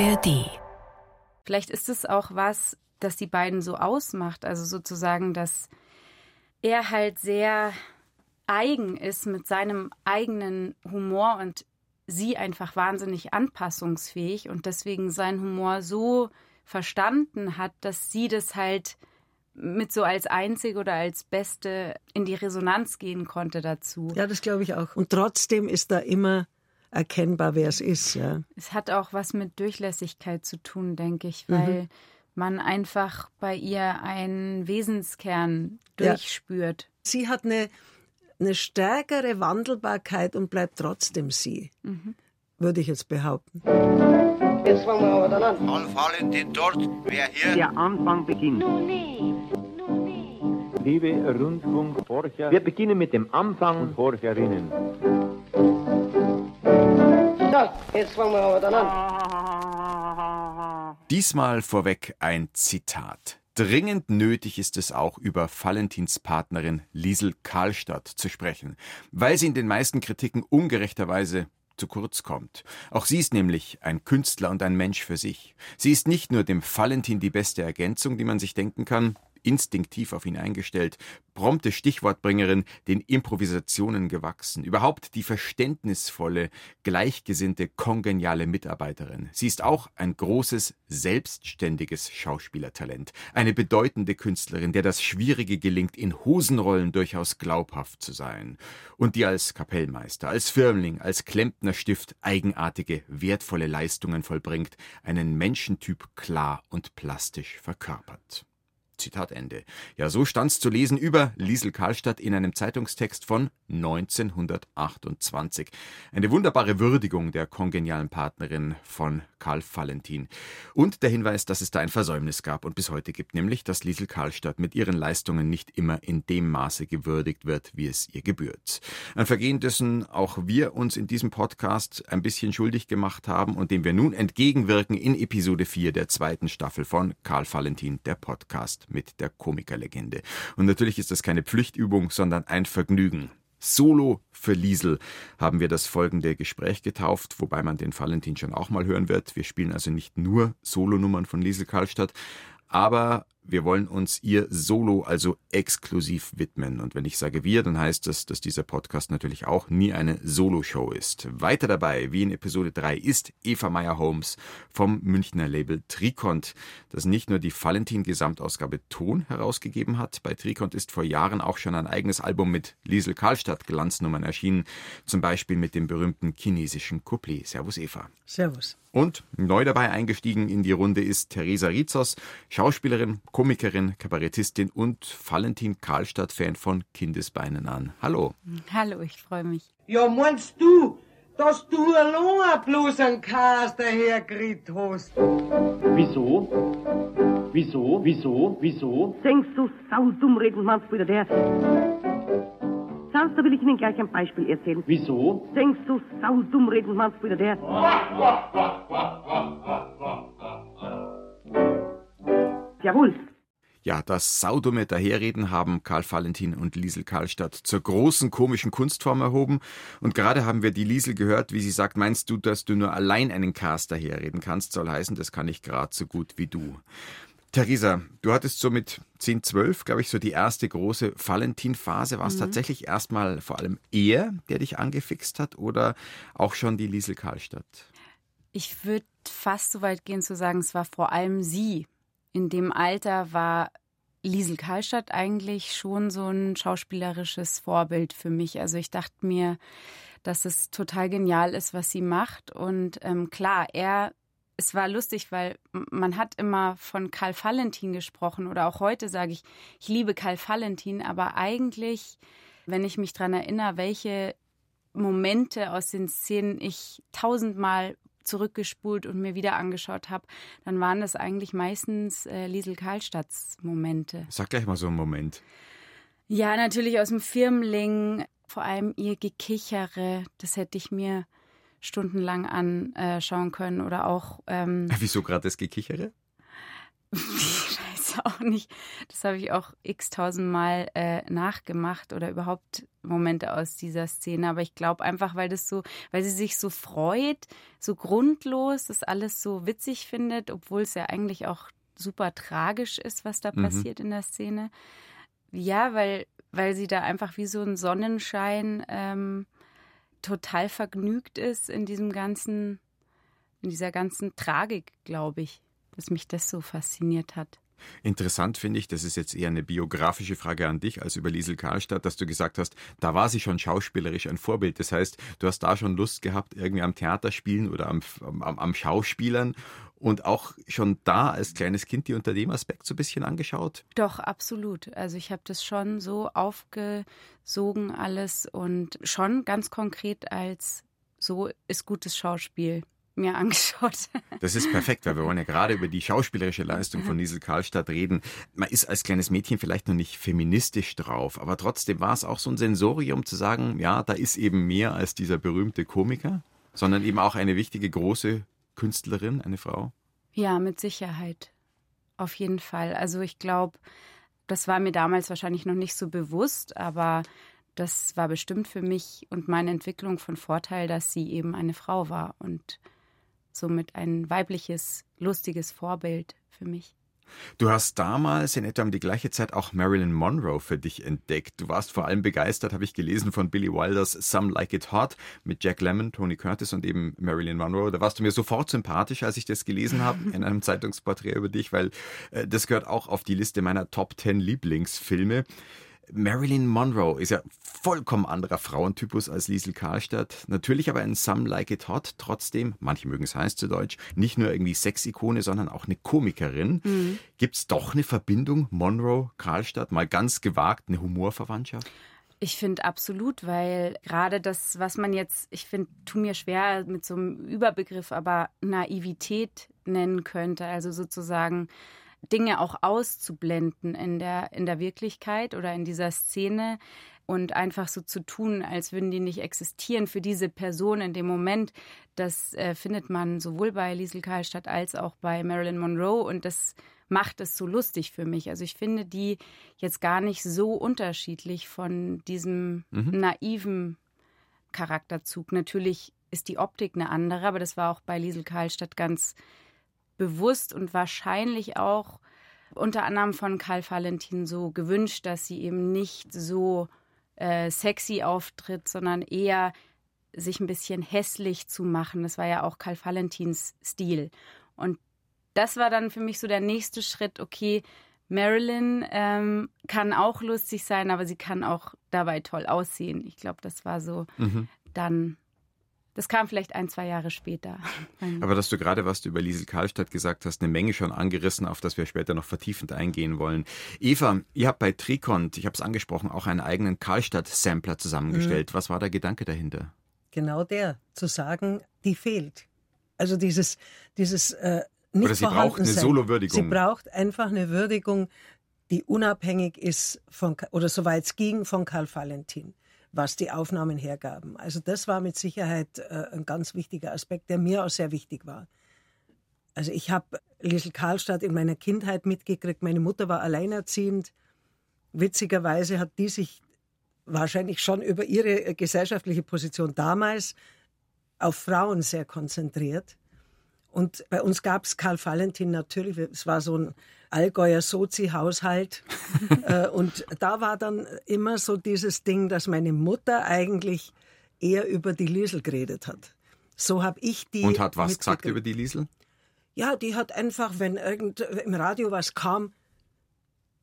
ARD. Vielleicht ist es auch was, das die beiden so ausmacht. Also sozusagen, dass er halt sehr eigen ist mit seinem eigenen Humor und sie einfach wahnsinnig anpassungsfähig und deswegen seinen Humor so verstanden hat, dass sie das halt mit so als einzige oder als beste in die Resonanz gehen konnte dazu. Ja, das glaube ich auch. Und trotzdem ist da immer erkennbar, wer es ist. Ja. Es hat auch was mit Durchlässigkeit zu tun, denke ich, weil mhm. man einfach bei ihr einen Wesenskern durchspürt. Ja. Sie hat eine, eine stärkere Wandelbarkeit und bleibt trotzdem sie, mhm. würde ich jetzt behaupten. Jetzt fangen wir aber dann an. Anfallen den dort, wer hier. Der Anfang beginnt. Nun, nee. Liebe Rundfunkforscher, wir beginnen mit dem Anfang und Forscherinnen. So, jetzt fangen wir aber dann an. Diesmal vorweg ein Zitat. Dringend nötig ist es auch, über Valentins Partnerin Liesel Karlstadt zu sprechen, weil sie in den meisten Kritiken ungerechterweise zu kurz kommt. Auch sie ist nämlich ein Künstler und ein Mensch für sich. Sie ist nicht nur dem Valentin die beste Ergänzung, die man sich denken kann, instinktiv auf ihn eingestellt, prompte Stichwortbringerin, den Improvisationen gewachsen, überhaupt die verständnisvolle, gleichgesinnte, kongeniale Mitarbeiterin. Sie ist auch ein großes, selbstständiges Schauspielertalent, eine bedeutende Künstlerin, der das Schwierige gelingt, in Hosenrollen durchaus glaubhaft zu sein und die als Kapellmeister, als Firmling, als Klempnerstift eigenartige, wertvolle Leistungen vollbringt, einen Menschentyp klar und plastisch verkörpert. Zitat Ende. Ja, so stand's zu lesen über Liesel Karlstadt in einem Zeitungstext von 1928. Eine wunderbare Würdigung der kongenialen Partnerin von Karl Valentin. Und der Hinweis, dass es da ein Versäumnis gab und bis heute gibt, nämlich, dass Liesel Karlstadt mit ihren Leistungen nicht immer in dem Maße gewürdigt wird, wie es ihr gebührt. Ein Vergehen, dessen auch wir uns in diesem Podcast ein bisschen schuldig gemacht haben und dem wir nun entgegenwirken in Episode 4 der zweiten Staffel von Karl Valentin, der Podcast mit der Komikerlegende. Und natürlich ist das keine Pflichtübung, sondern ein Vergnügen. Solo für Liesel haben wir das folgende Gespräch getauft, wobei man den Valentin schon auch mal hören wird. Wir spielen also nicht nur Solonummern von Liesel Karlstadt, aber wir wollen uns ihr Solo also exklusiv widmen. Und wenn ich sage wir, dann heißt das, dass dieser Podcast natürlich auch nie eine Solo-Show ist. Weiter dabei, wie in Episode 3, ist Eva Meyer-Holmes vom Münchner Label Trikont, das nicht nur die Valentin-Gesamtausgabe Ton herausgegeben hat. Bei Trikont ist vor Jahren auch schon ein eigenes Album mit Liesel Karlstadt Glanznummern erschienen. Zum Beispiel mit dem berühmten chinesischen Couplet. Servus Eva. Servus. Und neu dabei eingestiegen in die Runde ist Theresa Rizos, Schauspielerin, Komikerin, Kabarettistin und Valentin Karlstadt-Fan von Kindesbeinen an. Hallo. Hallo, ich freue mich. Ja, meinst du, dass du allein bloß einen Cast dahergekriegt hast? Wieso? Wieso? Wieso? Wieso? Denkst du, saudumm reden manst wieder der? Da will ich Ihnen gleich ein Beispiel erzählen. Wieso? Denkst du, saudumm reden manst wieder der? Jawohl. Ja, das saudumme Daherreden haben Karl Valentin und Liesel Karlstadt zur großen komischen Kunstform erhoben. Und gerade haben wir die Liesel gehört, wie sie sagt, meinst du, dass du nur allein einen Cast daherreden kannst? Soll heißen, das kann ich gerade so gut wie du. Theresa, du hattest so mit 10, 12, glaube ich, so die erste große Valentin-Phase. War es mhm. tatsächlich erstmal vor allem er, der dich angefixt hat oder auch schon die Liesel Karlstadt? Ich würde fast so weit gehen zu sagen, es war vor allem sie. In dem Alter war Liesel Karlstadt eigentlich schon so ein schauspielerisches Vorbild für mich. Also ich dachte mir, dass es total genial ist, was sie macht. Und ähm, klar, er es war lustig, weil man hat immer von Karl Valentin gesprochen oder auch heute sage ich, ich liebe Karl Valentin, aber eigentlich, wenn ich mich daran erinnere, welche Momente aus den Szenen ich tausendmal zurückgespult und mir wieder angeschaut habe, dann waren das eigentlich meistens äh, Liesel Karlstadts Momente. Sag gleich mal so einen Moment. Ja, natürlich aus dem Firmling, vor allem ihr Gekichere, das hätte ich mir stundenlang anschauen können oder auch. Ähm, Wieso gerade das Gekichere? Scheiße. das auch nicht. Das habe ich auch x-tausendmal äh, nachgemacht oder überhaupt Momente aus dieser Szene. Aber ich glaube einfach, weil das so, weil sie sich so freut, so grundlos, das alles so witzig findet, obwohl es ja eigentlich auch super tragisch ist, was da mhm. passiert in der Szene. Ja, weil, weil sie da einfach wie so ein Sonnenschein ähm, total vergnügt ist in diesem ganzen, in dieser ganzen Tragik, glaube ich, dass mich das so fasziniert hat. Interessant finde ich, das ist jetzt eher eine biografische Frage an dich als über Liesel Karlstadt, dass du gesagt hast, da war sie schon schauspielerisch ein Vorbild. Das heißt, du hast da schon Lust gehabt, irgendwie am Theater spielen oder am, am, am Schauspielern und auch schon da als kleines Kind die unter dem Aspekt so ein bisschen angeschaut? Doch, absolut. Also ich habe das schon so aufgesogen alles und schon ganz konkret als so ist gutes Schauspiel mir angeschaut. Das ist perfekt, weil wir wollen ja gerade über die schauspielerische Leistung von Liesel Karlstadt reden. Man ist als kleines Mädchen vielleicht noch nicht feministisch drauf, aber trotzdem war es auch so ein Sensorium zu sagen, ja, da ist eben mehr als dieser berühmte Komiker, sondern eben auch eine wichtige große Künstlerin, eine Frau? Ja, mit Sicherheit. Auf jeden Fall. Also ich glaube, das war mir damals wahrscheinlich noch nicht so bewusst, aber das war bestimmt für mich und meine Entwicklung von Vorteil, dass sie eben eine Frau war und somit ein weibliches, lustiges Vorbild für mich. Du hast damals in etwa um die gleiche Zeit auch Marilyn Monroe für dich entdeckt. Du warst vor allem begeistert, habe ich gelesen, von Billy Wilders Some Like It Hot mit Jack Lemmon, Tony Curtis und eben Marilyn Monroe. Da warst du mir sofort sympathisch, als ich das gelesen habe in einem Zeitungsporträt über dich, weil äh, das gehört auch auf die Liste meiner Top 10 Lieblingsfilme. Marilyn Monroe ist ja vollkommen anderer Frauentypus als Liesel Karlstadt. Natürlich aber ein Some Like It Hot. Trotzdem, manche mögen es heiß zu Deutsch, nicht nur irgendwie Sexikone, sondern auch eine Komikerin. Mhm. Gibt es doch eine Verbindung Monroe, Karlstadt? Mal ganz gewagt, eine Humorverwandtschaft? Ich finde absolut, weil gerade das, was man jetzt, ich finde, tu mir schwer mit so einem Überbegriff, aber Naivität nennen könnte. Also sozusagen Dinge auch auszublenden in der, in der Wirklichkeit oder in dieser Szene und einfach so zu tun, als würden die nicht existieren für diese Person in dem Moment. Das äh, findet man sowohl bei Liesel Karlstadt als auch bei Marilyn Monroe und das macht es so lustig für mich. Also ich finde die jetzt gar nicht so unterschiedlich von diesem mhm. naiven Charakterzug. Natürlich ist die Optik eine andere, aber das war auch bei Liesel Karlstadt ganz bewusst und wahrscheinlich auch unter anderem von Karl Valentin so gewünscht, dass sie eben nicht so äh, sexy auftritt, sondern eher sich ein bisschen hässlich zu machen. Das war ja auch Karl Valentins Stil. Und das war dann für mich so der nächste Schritt, okay, Marilyn ähm, kann auch lustig sein, aber sie kann auch dabei toll aussehen. Ich glaube, das war so mhm. dann das kam vielleicht ein, zwei Jahre später. Aber dass du gerade, was du über Liesel Karlstadt gesagt hast, eine Menge schon angerissen, auf das wir später noch vertiefend eingehen wollen. Eva, ihr habt bei Trikont, ich habe es angesprochen, auch einen eigenen Karlstadt-Sampler zusammengestellt. Mhm. Was war der Gedanke dahinter? Genau der, zu sagen, die fehlt. Also dieses, dieses äh, nicht Oder sie braucht eine Solo-Würdigung. Sie braucht einfach eine Würdigung, die unabhängig ist von, oder soweit es ging, von Karl Valentin was die Aufnahmen hergaben. Also das war mit Sicherheit äh, ein ganz wichtiger Aspekt, der mir auch sehr wichtig war. Also ich habe Liesel Karlstadt in meiner Kindheit mitgekriegt. Meine Mutter war alleinerziehend. Witzigerweise hat die sich wahrscheinlich schon über ihre äh, gesellschaftliche Position damals auf Frauen sehr konzentriert. Und bei uns gab es Karl Valentin natürlich, es war so ein Allgäuer Sozi-Haushalt. Äh, und da war dann immer so dieses Ding, dass meine Mutter eigentlich eher über die Liesel geredet hat. So habe ich die. Und hat was gesagt über die Liesel? Ja, die hat einfach, wenn irgend im Radio was kam,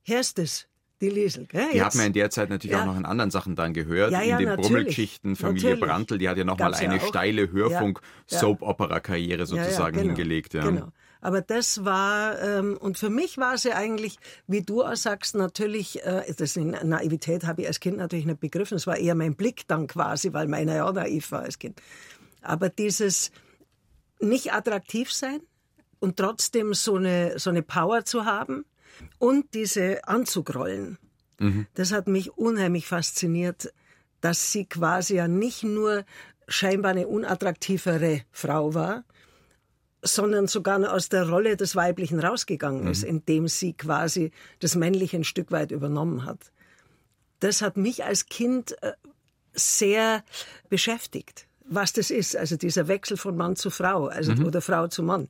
hörst es, die Liesel. Gell, die hat man in der Zeit natürlich ja. auch noch in anderen Sachen dann gehört. Ja, ja, in den Brummelgeschichten, Familie natürlich. Brandl, die hat ja nochmal eine steile Hörfunk-Soap-Opera-Karriere sozusagen genau, hingelegt. Genau. Aber das war, ähm, und für mich war sie eigentlich, wie du auch sagst, natürlich, äh, das in Naivität habe ich als Kind natürlich nicht begriffen. Es war eher mein Blick dann quasi, weil meiner ja naiv war als Kind. Aber dieses nicht attraktiv sein und trotzdem so eine, so eine Power zu haben, und diese Anzugrollen, mhm. das hat mich unheimlich fasziniert, dass sie quasi ja nicht nur scheinbar eine unattraktivere Frau war, sondern sogar aus der Rolle des Weiblichen rausgegangen ist, Mhm. indem sie quasi das Männliche ein Stück weit übernommen hat. Das hat mich als Kind äh, sehr beschäftigt, was das ist, also dieser Wechsel von Mann zu Frau, also Mhm. oder Frau zu Mann.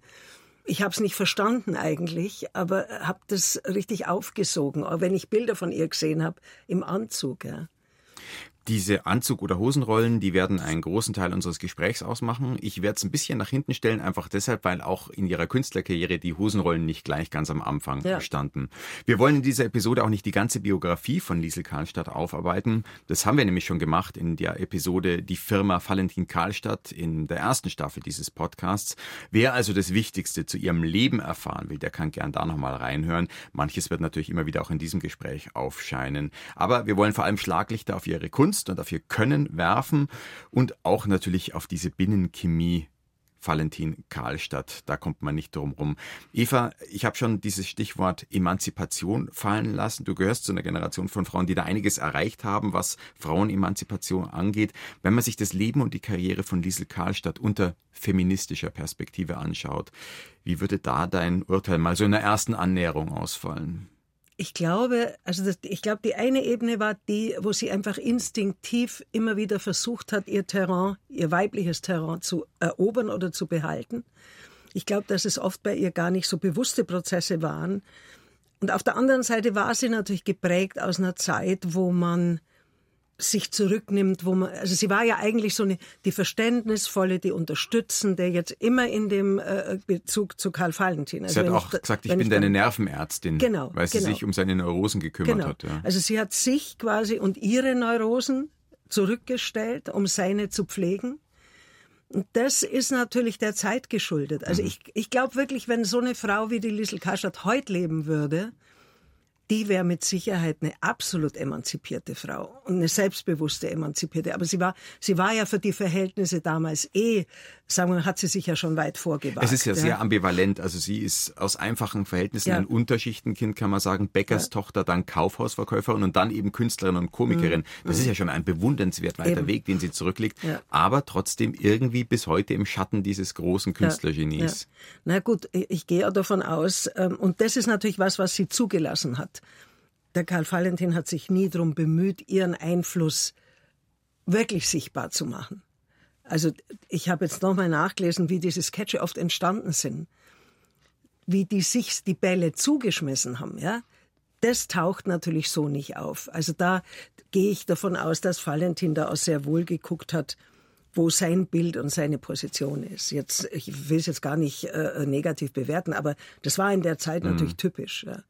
Ich habe es nicht verstanden eigentlich, aber habe das richtig aufgesogen, auch wenn ich Bilder von ihr gesehen habe im Anzug. Ja. Diese Anzug- oder Hosenrollen, die werden einen großen Teil unseres Gesprächs ausmachen. Ich werde es ein bisschen nach hinten stellen, einfach deshalb, weil auch in ihrer Künstlerkarriere die Hosenrollen nicht gleich ganz am Anfang Ja. standen. Wir wollen in dieser Episode auch nicht die ganze Biografie von Liesel Karlstadt aufarbeiten. Das haben wir nämlich schon gemacht in der Episode Die Firma Valentin Karlstadt in der ersten Staffel dieses Podcasts. Wer also das Wichtigste zu ihrem Leben erfahren will, der kann gern da nochmal reinhören. Manches wird natürlich immer wieder auch in diesem Gespräch aufscheinen. Aber wir wollen vor allem Schlaglichter auf ihre Kunst und auf ihr Können werfen und auch natürlich auf diese Binnenchemie Valentin Karlstadt, da kommt man nicht drum rum. Eva, ich habe schon dieses Stichwort Emanzipation fallen lassen. Du gehörst zu einer Generation von Frauen, die da einiges erreicht haben, was Frauenemanzipation angeht. Wenn man sich das Leben und die Karriere von Liesel Karlstadt unter feministischer Perspektive anschaut, wie würde da dein Urteil mal so in der ersten Annäherung ausfallen? Ich glaube, also das, ich glaube, die eine Ebene war die, wo sie einfach instinktiv immer wieder versucht hat, ihr Terrain, ihr weibliches Terrain zu erobern oder zu behalten. Ich glaube, dass es oft bei ihr gar nicht so bewusste Prozesse waren. Und auf der anderen Seite war sie natürlich geprägt aus einer Zeit, wo man sich zurücknimmt, wo man, also sie war ja eigentlich so eine, die verständnisvolle, die unterstützende, jetzt immer in dem äh, Bezug zu Karl Valentin. Also sie hat auch da- gesagt, ich bin da- deine Nervenärztin, Genau, weil sie genau. sich um seine Neurosen gekümmert Genau. hat. Ja. Also sie hat sich quasi und ihre Neurosen zurückgestellt, um seine zu pflegen. Und das ist natürlich der Zeit geschuldet. Mhm. Also ich, ich glaube wirklich, wenn so eine Frau wie die Liesel Karstadt heute leben würde, die wäre mit Sicherheit eine absolut emanzipierte Frau und eine selbstbewusste emanzipierte. Aber sie war, sie war ja für die Verhältnisse damals eh, sagen wir, hat sie sich ja schon weit vorgewagt. Es ist ja sehr ambivalent. Also sie ist aus einfachen Verhältnissen Ja. ein Unterschichtenkind, kann man sagen. Bäckerstochter, dann Kaufhausverkäuferin und dann eben Künstlerin und Komikerin. Das ist ja schon ein bewundernswert weiter Mhm. Eben. Weg, den sie zurücklegt. Ja. Aber trotzdem irgendwie bis heute im Schatten dieses großen Künstlergenies. Ja. Na gut, ich, ich gehe ja davon aus, ähm, und das ist natürlich was, was sie zugelassen hat. Der Karl Valentin hat sich nie darum bemüht, ihren Einfluss wirklich sichtbar zu machen. Also ich habe jetzt nochmal nachgelesen, wie diese Sketche oft entstanden sind, wie die sich die Bälle zugeschmissen haben, ja. Das taucht natürlich so nicht auf. Also da gehe ich davon aus, dass Valentin da auch sehr wohl geguckt hat, wo sein Bild und seine Position ist. Jetzt, ich will es jetzt gar nicht äh, negativ bewerten, aber das war in der Zeit natürlich typisch. Ja.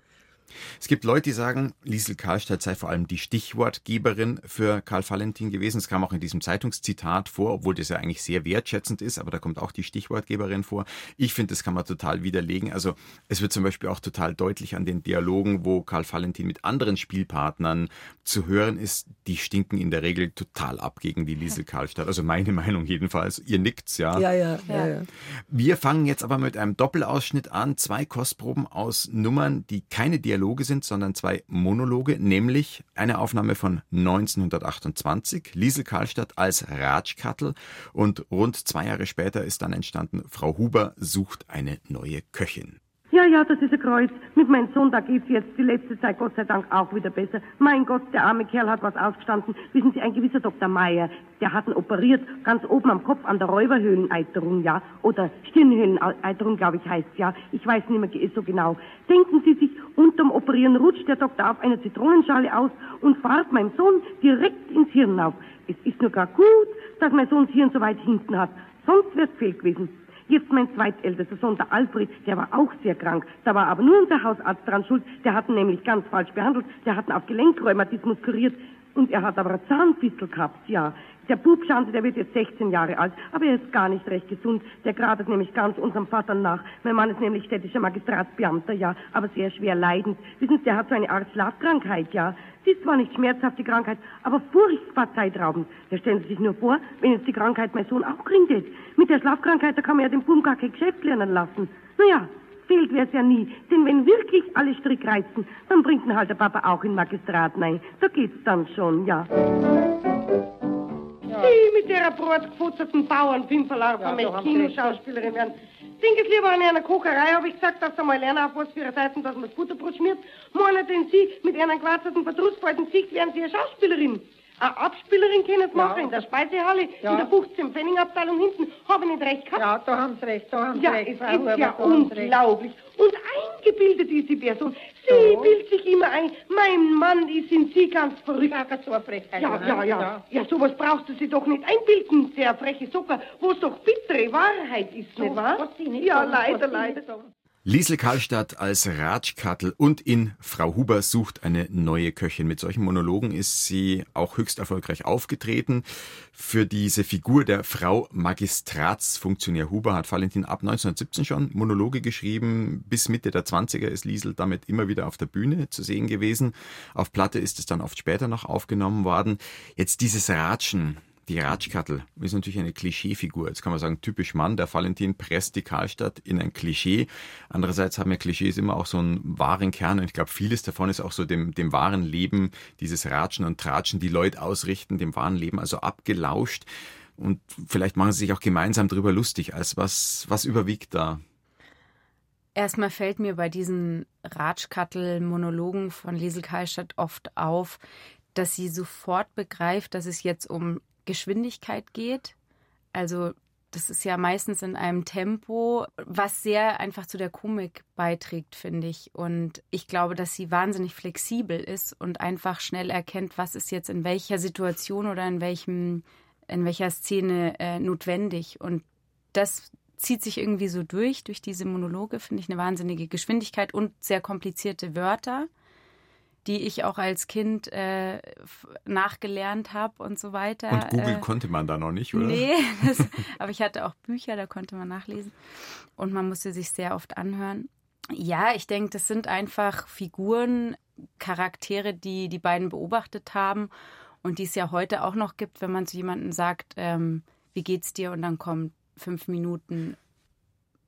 Es gibt Leute, die sagen, Liesel Karlstadt sei vor allem die Stichwortgeberin für Karl Valentin gewesen. Es kam auch in diesem Zeitungszitat vor, obwohl das ja eigentlich sehr wertschätzend ist, aber da kommt auch die Stichwortgeberin vor. Ich finde, das kann man total widerlegen. Also es wird zum Beispiel auch total deutlich an den Dialogen, wo Karl Valentin mit anderen Spielpartnern zu hören ist, die stinken in der Regel total ab gegen die Liesel Karlstadt. Also meine Meinung jedenfalls. Ihr nickt's, ja. Ja, ja, ja, ja. Wir fangen jetzt aber mit einem Doppelausschnitt an. Zwei Kostproben aus Nummern, die keine Dialoge sind, sondern zwei Monologe, nämlich eine Aufnahme von 1928, Liesel Karlstadt als Ratschkattel und rund zwei Jahre später ist dann entstanden, Frau Huber sucht eine neue Köchin. Ja, ja, das ist ein Kreuz. Mit meinem Sohn, da geht's jetzt die letzte Zeit Gott sei Dank auch wieder besser. Mein Gott, der arme Kerl hat was ausgestanden. Wissen Sie, ein gewisser Dr. Meier, der hat ihn operiert, ganz oben am Kopf an der Räuberhöhleneiterung, ja. Oder Stirnhöhleneiterung, glaube ich, heißt ja. Ich weiß nicht mehr so genau. Denken Sie sich, unterm Operieren rutscht der Doktor auf einer Zitronenschale aus und fahrt meinem Sohn direkt ins Hirn auf. Es ist nur gar gut, dass mein Sohn das Hirn so weit hinten hat. Sonst wär's fehl gewesen. Jetzt mein zweitältester Sohn, der Alfred, der war auch sehr krank. Da war aber nur unser Hausarzt dran schuld. Der hat ihn nämlich ganz falsch behandelt. Der hat ihn auf Gelenkrheumatismus kuriert. Und er hat aber eine Zahnfistel gehabt, ja. Der Bub, schauen Sie, der wird jetzt 16 Jahre alt, aber er ist gar nicht recht gesund. Der gradet nämlich ganz unserem Vater nach. Mein Mann ist nämlich städtischer Magistratsbeamter, ja, aber sehr schwer leidend. Wissen Sie, der hat so eine Art Schlafkrankheit, ja. Sie ist zwar nicht schmerzhaft, die Krankheit, aber furchtbar zeitraubend. Da stellen Sie sich nur vor, wenn jetzt die Krankheit mein Sohn auch kriegt. hätte. Mit der Schlafkrankheit, da kann man ja den Buben gar kein Geschäft lernen lassen. Naja, fehlt wär's ja nie. Denn wenn wirklich alle Strick reißen, dann bringt ihn halt der Papa auch in Magistrat. Nein, da geht's dann schon, ja. Nie mit der brotgefutterten Bauernpimpeler von Ja, ja, Sie recht. Kinoschauspielerin werden. Denk es lieber an einer Kocherei, habe ich gesagt, dass du mal lernen auf was für eine Seiten, dass man das Butterbrot schmiert. Meinen denn Sie, mit einer gewarzerten Verdrussfalten Gesicht wären Sie eine Schauspielerin? Eine Abspielerin können Ja. machen, in der Speisehalle, Ja. in der 15 Pfenningabteilung hinten. Habe ich nicht recht gehabt? Ja, da haben Sie recht, da haben Sie Ja, recht, es Frau ist Huber, ja unglaublich. Und eingebildet ist die Person. Sie So. bildet sich immer ein, mein Mann ist in Sie ganz verrückt. Ja, so Frechheit. Ja, ja, ja. Ja, sowas brauchst du sie doch nicht einbilden, der freche Socker, wo es doch bittere Wahrheit ist, nicht wahr? was Sie nicht ja, leider, leider. Liesel Karlstadt als Ratschkattel und in Frau Huber sucht eine neue Köchin. Mit solchen Monologen ist sie auch höchst erfolgreich aufgetreten. Für diese Figur der Frau Magistratsfunktionär Huber hat Valentin ab 1917 schon Monologe geschrieben. Bis Mitte der 20er ist Liesel damit immer wieder auf der Bühne zu sehen gewesen. Auf Platte ist es dann oft später noch aufgenommen worden. Jetzt dieses Ratschen, die Ratschkattel ist natürlich eine Klischeefigur. Jetzt kann man sagen, typisch Mann. Der Valentin presst die Karlstadt in ein Klischee. Andererseits haben ja Klischees immer auch so einen wahren Kern. Und ich glaube, vieles davon ist auch so dem, dem wahren Leben, dieses Ratschen und Tratschen, die Leute ausrichten, dem wahren Leben also abgelauscht. Und vielleicht machen sie sich auch gemeinsam drüber lustig. Als was, was überwiegt da? Erstmal fällt mir bei diesen Ratschkattel-Monologen von Liesel Karlstadt oft auf, dass sie sofort begreift, dass es jetzt um Geschwindigkeit geht. Also das ist ja meistens in einem Tempo, was sehr einfach zu der Komik beiträgt, finde ich. Und ich glaube, dass sie wahnsinnig flexibel ist und einfach schnell erkennt, was ist jetzt in welcher Situation oder in welchem, in welcher Szene äh, notwendig. Und das zieht sich irgendwie so durch, durch diese Monologe, finde ich eine wahnsinnige Geschwindigkeit und sehr komplizierte Wörter, die ich auch als Kind äh, nachgelernt habe und so weiter. Und Google äh, konnte man da noch nicht, oder? Nee, das, aber ich hatte auch Bücher, da konnte man nachlesen. Und man musste sich sehr oft anhören. Ja, ich denke, das sind einfach Figuren, Charaktere, die die beiden beobachtet haben und die es ja heute auch noch gibt, wenn man zu jemandem sagt, ähm, wie geht's dir? Und dann kommen fünf Minuten,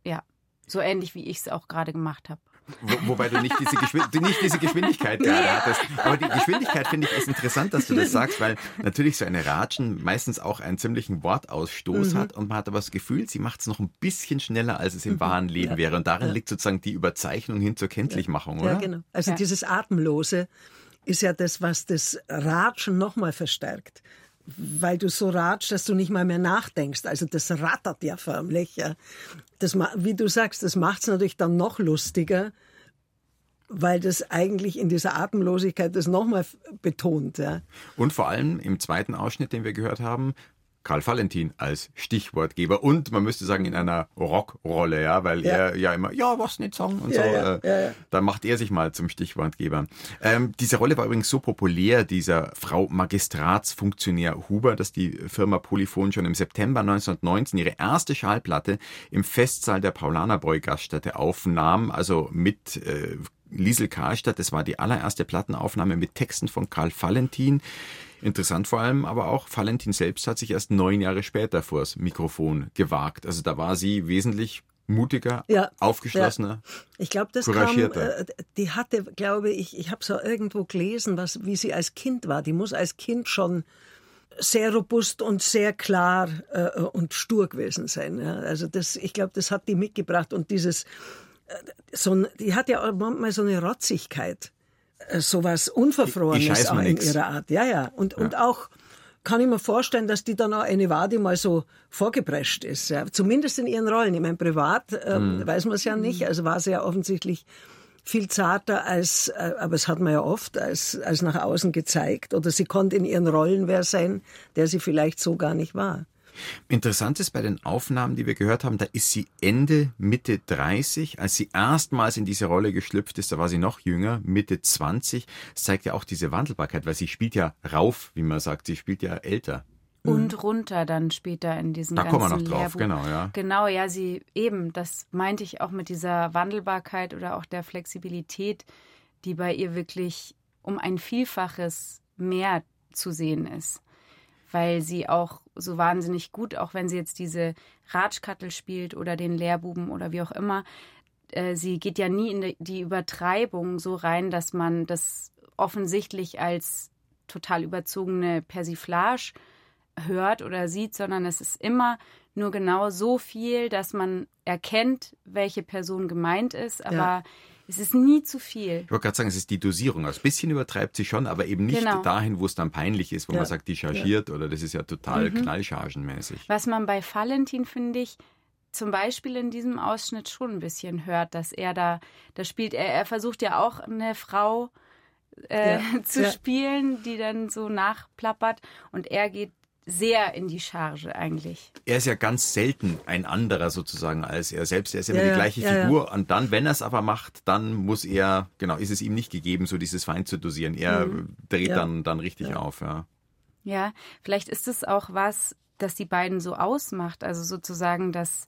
ja, so ähnlich wie ich es auch gerade gemacht habe. Wo, wobei du nicht diese, Geschwind du nicht diese Geschwindigkeit gerade hattest. Aber die Geschwindigkeit finde ich ist interessant, dass du das sagst, weil natürlich so eine Ratschen meistens auch einen ziemlichen Wortausstoß hat und man hat aber das Gefühl, sie macht es noch ein bisschen schneller, als es im wahren Leben wäre. Und darin liegt sozusagen die Überzeichnung hin zur Kenntlichmachung, oder? Ja, genau. Also Ja. dieses Atemlose ist ja das, was das Ratschen nochmal verstärkt. Weil du so ratschst, dass du nicht mal mehr nachdenkst. Also das rattert ja förmlich. Ja. Das, wie du sagst, das macht es natürlich dann noch lustiger, weil das eigentlich in dieser Atemlosigkeit das nochmal betont. Ja. Und vor allem im zweiten Ausschnitt, den wir gehört haben, Karl Valentin als Stichwortgeber und man müsste sagen in einer Rockrolle, ja, weil Ja. er ja immer, ja, was nicht sagen und Ja, so. ja, äh, ja, ja. Da macht er sich mal zum Stichwortgeber. Ähm, diese Rolle war übrigens so populär, dieser Frau Magistratsfunktionär Huber, dass die Firma Polyphon schon im September 1919 ihre erste Schallplatte im Festsaal der Paulanerbräu Gaststätte aufnahm, also mit äh, Liesel Karlstadt. Das war die allererste Plattenaufnahme mit Texten von Karl Valentin. Interessant vor allem aber auch, Valentin selbst hat sich erst neun Jahre später vors Mikrofon gewagt. Also da war sie wesentlich mutiger, Ja, aufgeschlossener. Ich glaube, das kam, äh, die hatte, glaube ich, ich habe so irgendwo gelesen, was, wie sie als Kind war. Die muss als Kind schon sehr robust und sehr klar äh, und stur gewesen sein. Ja. Also das, ich glaube, das hat die mitgebracht und dieses, äh, so die hat ja manchmal so eine Rotzigkeit, so was Ich- ich Unverfrorenes mir in ihrer Art. Ja, ja. Und, und auch kann ich mir vorstellen, dass die dann auch eine war, die mal so vorgeprescht ist. Ja. Zumindest in ihren Rollen. Ich meine, privat ähm, weiß man es ja nicht. Also war sie ja offensichtlich viel zarter als, äh, aber es hat man ja oft als, als nach außen gezeigt. Oder sie konnte in ihren Rollen wer sein, der sie vielleicht so gar nicht war. Interessant ist bei den Aufnahmen, die wir gehört haben, da ist sie Ende, Mitte 30. Als sie erstmals in diese Rolle geschlüpft ist, da war sie noch jünger, Mitte 20. Das zeigt ja auch diese Wandelbarkeit, weil sie spielt ja rauf, wie man sagt. Sie spielt ja älter. Und runter dann später in diesem Da ganzen kommen wir noch drauf, Lehrbuch. genau, ja. Genau, ja, sie eben, das meinte ich auch mit dieser Wandelbarkeit oder auch der Flexibilität, die bei ihr wirklich um ein Vielfaches mehr zu sehen ist. Weil sie auch so wahnsinnig gut, auch wenn sie jetzt diese Ratschkattel spielt oder den Lehrbuben oder wie auch immer, äh, sie geht ja nie in die- Übertreibung so rein, dass man das offensichtlich als total überzogene Persiflage hört oder sieht, sondern es ist immer nur genau so viel, dass man erkennt, welche Person gemeint ist, aber ja. Es ist nie zu viel. Ich wollte gerade sagen, es ist die Dosierung. Also ein bisschen übertreibt sie schon, aber eben nicht genau. dahin, wo es dann peinlich ist, wo ja. man sagt, die chargiert ja. oder das ist ja total mhm. knallchargenmäßig. Was man bei Valentin, finde ich, zum Beispiel in diesem Ausschnitt schon ein bisschen hört, dass er da, da spielt, er, er versucht ja auch eine Frau äh, ja, zu ja. spielen, die dann so nachplappert und er geht sehr in die Charge eigentlich. Er ist ja ganz selten ein anderer sozusagen als er selbst. Er ist immer ja, die gleiche ja, Figur. Ja. Und dann, wenn er es aber macht, dann muss er, genau, ist es ihm nicht gegeben, so dieses Wein zu dosieren. Er mhm. dreht dann, dann richtig auf, ja. Ja, vielleicht ist es auch was, das die beiden so ausmacht. Also sozusagen, dass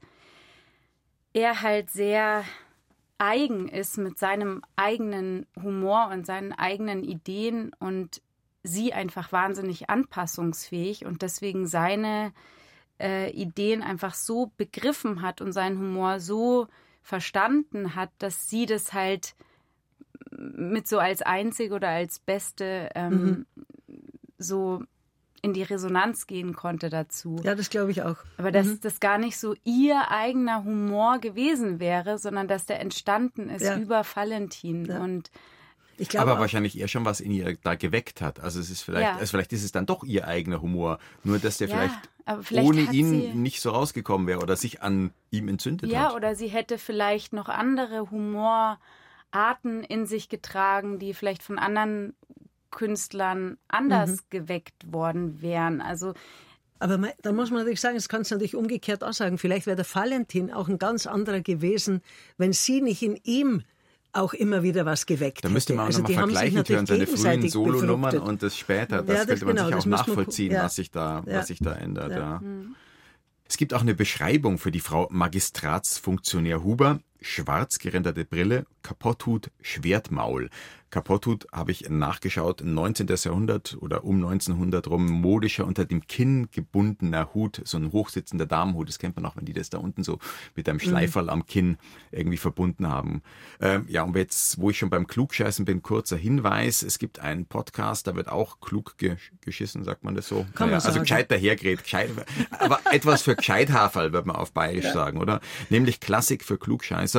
er halt sehr eigen ist mit seinem eigenen Humor und seinen eigenen Ideen und sie einfach wahnsinnig anpassungsfähig und deswegen seine äh, Ideen einfach so begriffen hat und seinen Humor so verstanden hat, dass sie das halt mit so als einzige oder als beste ähm, mhm. so in die Resonanz gehen konnte dazu. Ja, das glaube ich auch. Aber dass mhm. das gar nicht so ihr eigener Humor gewesen wäre, sondern dass der entstanden ist ja. über Valentin ja. und aber wahrscheinlich eher schon was in ihr da geweckt hat. Also es ist vielleicht, ja. also vielleicht ist es dann doch ihr eigener Humor, nur dass der ja, vielleicht, vielleicht, ohne ihn nicht so rausgekommen wäre oder sich an ihm entzündet ja, hat. Ja, oder sie hätte vielleicht noch andere Humorarten in sich getragen, die vielleicht von anderen Künstlern anders mhm. geweckt worden wären. Also aber da muss man natürlich sagen, es kann es natürlich umgekehrt auch sagen. Vielleicht wäre der Valentin auch ein ganz anderer gewesen, wenn sie nicht in ihm auch immer wieder was geweckt Da müsste man auch also nochmal vergleichen hören, seine frühen Solonummern und das später. Das, ja, das könnte man genau, sich auch nachvollziehen, man, ja. was, sich da, ja. was sich da ändert. Ja. Mhm. Es gibt auch eine Beschreibung für die Frau Magistratsfunktionär Huber. Schwarz gerenderte Brille, Kapotthut, Schwertmaul. Kapotthut habe ich nachgeschaut, 19. Jahrhundert oder um 1900 rum, modischer unter dem Kinn gebundener Hut, so ein hochsitzender Damenhut, das kennt man auch, wenn die das da unten so mit einem mhm. Schleiferl am Kinn irgendwie verbunden haben. Ähm, ja, und jetzt, wo ich schon beim Klugscheißen bin, kurzer Hinweis, es gibt einen Podcast, da wird auch klug geschissen, sagt man das so? Kann naja, man also gescheit dahergerät, gescheit, aber etwas für Gescheithaferl, wird man auf Bayerisch ja. sagen, oder? Nämlich Klassik für Klugscheißer.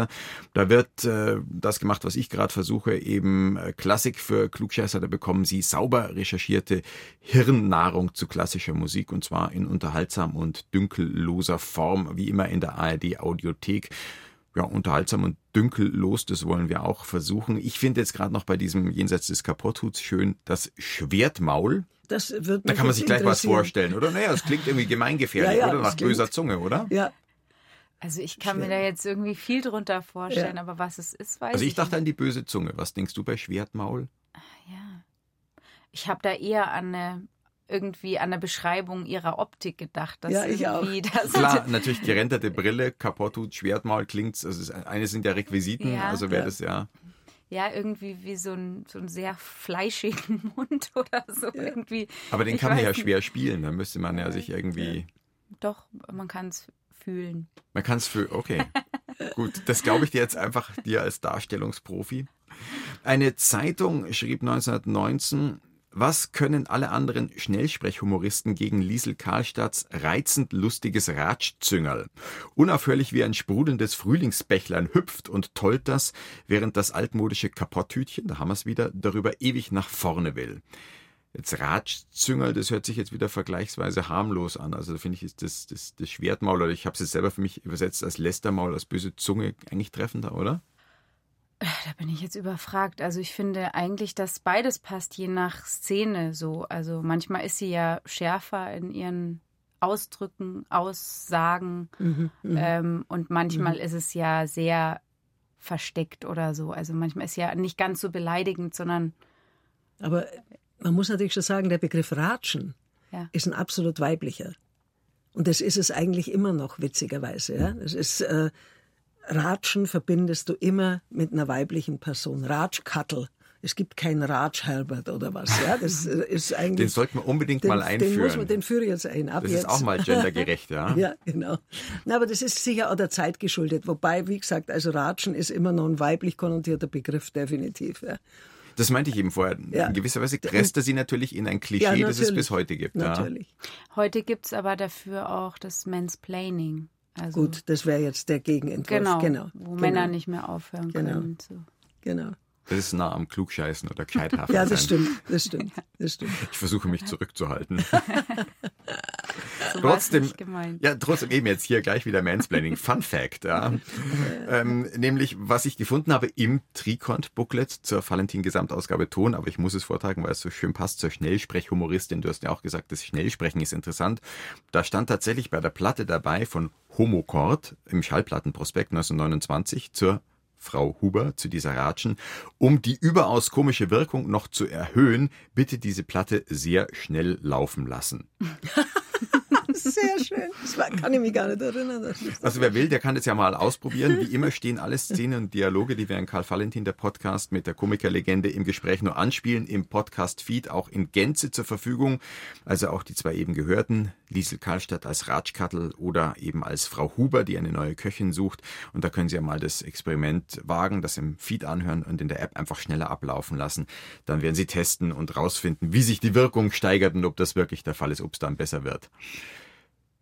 Da wird äh, das gemacht, was ich gerade versuche, eben Klassik für Klugscheißer, da bekommen Sie sauber recherchierte Hirnnahrung zu klassischer Musik und zwar in unterhaltsam und dünkelloser Form, wie immer in der ARD Audiothek ja, unterhaltsam und dünkellos, das wollen wir auch versuchen. Ich finde jetzt gerade noch bei diesem Jenseits des Kapotthuts schön das Schwertmaul. Das wird da kann man sich gleich was vorstellen, oder? Naja, das klingt irgendwie gemeingefährlich, ja, ja, oder? Nach böser Zunge, oder? Ja, also ich kann Schwer. mir da jetzt irgendwie viel drunter vorstellen, ja. aber was es ist, weiß ich Also ich dachte nicht. an die böse Zunge. Was denkst du bei Schwertmaul? Ah, ja. Ich habe da eher an eine irgendwie an der Beschreibung ihrer Optik gedacht. Dass ja, ich auch. Das Klar, natürlich gerenderte Brille, Kapottut, Schwertmaul klingt, also eine sind ja Requisiten, ja, also wäre ja. das ja. Ja, irgendwie wie so ein, so ein sehr fleischigen Mund oder so ja. irgendwie. Aber den ich kann man ja schwer spielen, da müsste man ja sich irgendwie. Doch, man kann es fühlen. Man kann es fühlen, okay. Gut, das glaube ich dir jetzt einfach dir als Darstellungsprofi. Eine Zeitung schrieb 1919, was können alle anderen Schnellsprechhumoristen gegen Liesel Karlstadts reizend lustiges Ratschzüngerl? Unaufhörlich wie ein sprudelndes Frühlingsbächlein hüpft und tollt das, während das altmodische Kapotthütchen, da haben wir es wieder, darüber ewig nach vorne will. Jetzt Ratschzüngerl, das hört sich jetzt wieder vergleichsweise harmlos an. Also da finde ich, ist das, das, das Schwertmaul, oder ich habe es jetzt selber für mich übersetzt als Lästermaul, als böse Zunge eigentlich treffender, oder? Da bin ich jetzt überfragt. Also ich finde eigentlich, dass beides passt, je nach Szene so. Also manchmal ist sie ja schärfer in ihren Ausdrücken, Aussagen. Mhm, mhm. ähm, und manchmal mhm. ist es ja sehr versteckt oder so. Also manchmal ist sie ja nicht ganz so beleidigend, sondern. Aber man muss natürlich schon sagen, der Begriff Ratschen ja. ist ein absolut weiblicher. Und das ist es eigentlich immer noch, witzigerweise. Ja? Das ist, äh, Ratschen verbindest du immer mit einer weiblichen Person. Ratschkattel. Es gibt keinen Ratsch Herbert oder was. Ja, das äh, ist eigentlich. Den sollten wir unbedingt den, mal einführen. Den, muss man, den führe ich jetzt ein. Ab das jetzt. ist auch mal gendergerecht, ja. ja, genau. Na, aber das ist sicher auch der Zeit geschuldet. Wobei, wie gesagt, also Ratschen ist immer noch ein weiblich konnotierter Begriff, definitiv. Ja. Das meinte ich eben vorher. Ja. In gewisser Weise presst er sie natürlich in ein Klischee, Ja, das es bis heute gibt. Ja. Natürlich. Heute gibt es aber dafür auch das Mansplaining. Also, Gut, das wäre jetzt der Gegenentwurf. Genau, genau. wo genau. Männer nicht mehr aufhören Genau. können. Zu. Genau. Das ist nah am Klugscheißen oder Gescheithaft Ja, das stimmt, das stimmt, das stimmt. Ich versuche mich zurückzuhalten. So Trotzdem, ja, trotzdem eben jetzt hier gleich wieder Mansplaining. Fun Fact, ja. ähm, nämlich, was ich gefunden habe im Trikont-Booklet zur Valentin-Gesamtausgabe Ton, aber ich muss es vortragen, weil es so schön passt zur Schnellsprechhumoristin. Du hast ja auch gesagt, das Schnellsprechen ist interessant. Da stand tatsächlich bei der Platte dabei von Homocord im Schallplattenprospekt 1929 zur Frau Huber zu dieser Ratschen. Um die überaus komische Wirkung noch zu erhöhen, bitte diese Platte sehr schnell laufen lassen. Sehr schön. Das kann ich mich gar nicht erinnern. Also wer will, der kann das ja mal ausprobieren. Wie immer stehen alle Szenen und Dialoge, die wir in Karl Valentin, der Podcast mit der Komikerlegende im Gespräch nur anspielen, im Podcast-Feed auch in Gänze zur Verfügung. Also auch die zwei eben gehörten, Liesel Karlstadt als Ratschkattel oder eben als Frau Huber, die eine neue Köchin sucht. Und da können Sie ja mal das Experiment wagen, das im Feed anhören und in der App einfach schneller ablaufen lassen. Dann werden Sie testen und rausfinden, wie sich die Wirkung steigert und ob das wirklich der Fall ist, ob es dann besser wird.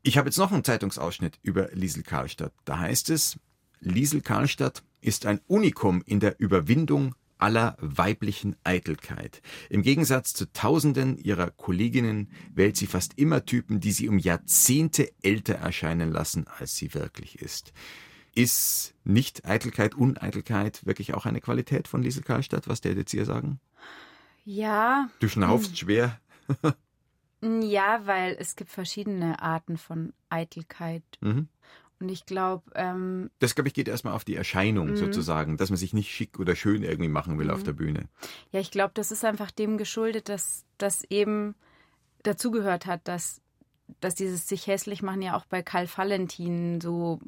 Ich habe jetzt noch einen Zeitungsausschnitt über Liesel Karlstadt. Da heißt es, Liesel Karlstadt ist ein Unikum in der Überwindung aller weiblichen Eitelkeit. Im Gegensatz zu Tausenden ihrer Kolleginnen wählt sie fast immer Typen, die sie um Jahrzehnte älter erscheinen lassen, als sie wirklich ist. Ist nicht Eitelkeit, Uneitelkeit wirklich auch eine Qualität von Liesel Karlstadt? Was der jetzt hier sagen? Ja, Du schnaufst schwer. ja, weil es gibt verschiedene Arten von Eitelkeit. Mhm. Und ich glaube, ähm, Das, glaube ich, geht erstmal auf die Erscheinung sozusagen, dass man sich nicht schick oder schön irgendwie machen will auf der Bühne. ja, ich glaube, das ist einfach dem geschuldet, dass das eben dazugehört hat, dass, dass dieses sich hässlich machen ja auch bei Karl Valentin so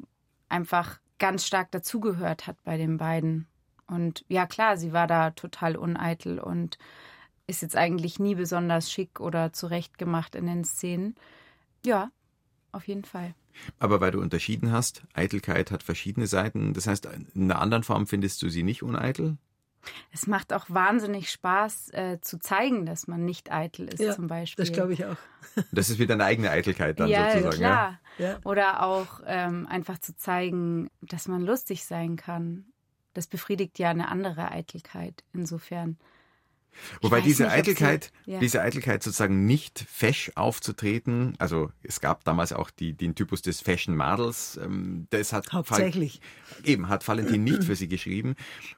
einfach ganz stark dazugehört hat bei den beiden. Und ja, klar, sie war da total uneitel und ist jetzt eigentlich nie besonders schick oder zurechtgemacht in den Szenen. Ja, auf jeden Fall. Aber weil du unterschieden hast, Eitelkeit hat verschiedene Seiten. Das heißt, in einer anderen Form findest du sie nicht uneitel? Es macht auch wahnsinnig Spaß, äh, zu zeigen, dass man nicht eitel ist, Ja, zum Beispiel. Das glaube ich auch. Das ist wieder eine eigene Eitelkeit dann ja, sozusagen. klar. Ja. Oder auch ähm, einfach zu zeigen, dass man lustig sein kann. Das befriedigt ja eine andere Eitelkeit. Insofern. Wobei diese nicht, ob sie- Eitelkeit, ja. diese Eitelkeit sozusagen nicht fesch aufzutreten, also es gab damals auch die, den Typus des Fashion Models, ähm, das hat Hauptsächlich. Val- eben hat Valentin nicht für sie geschrieben.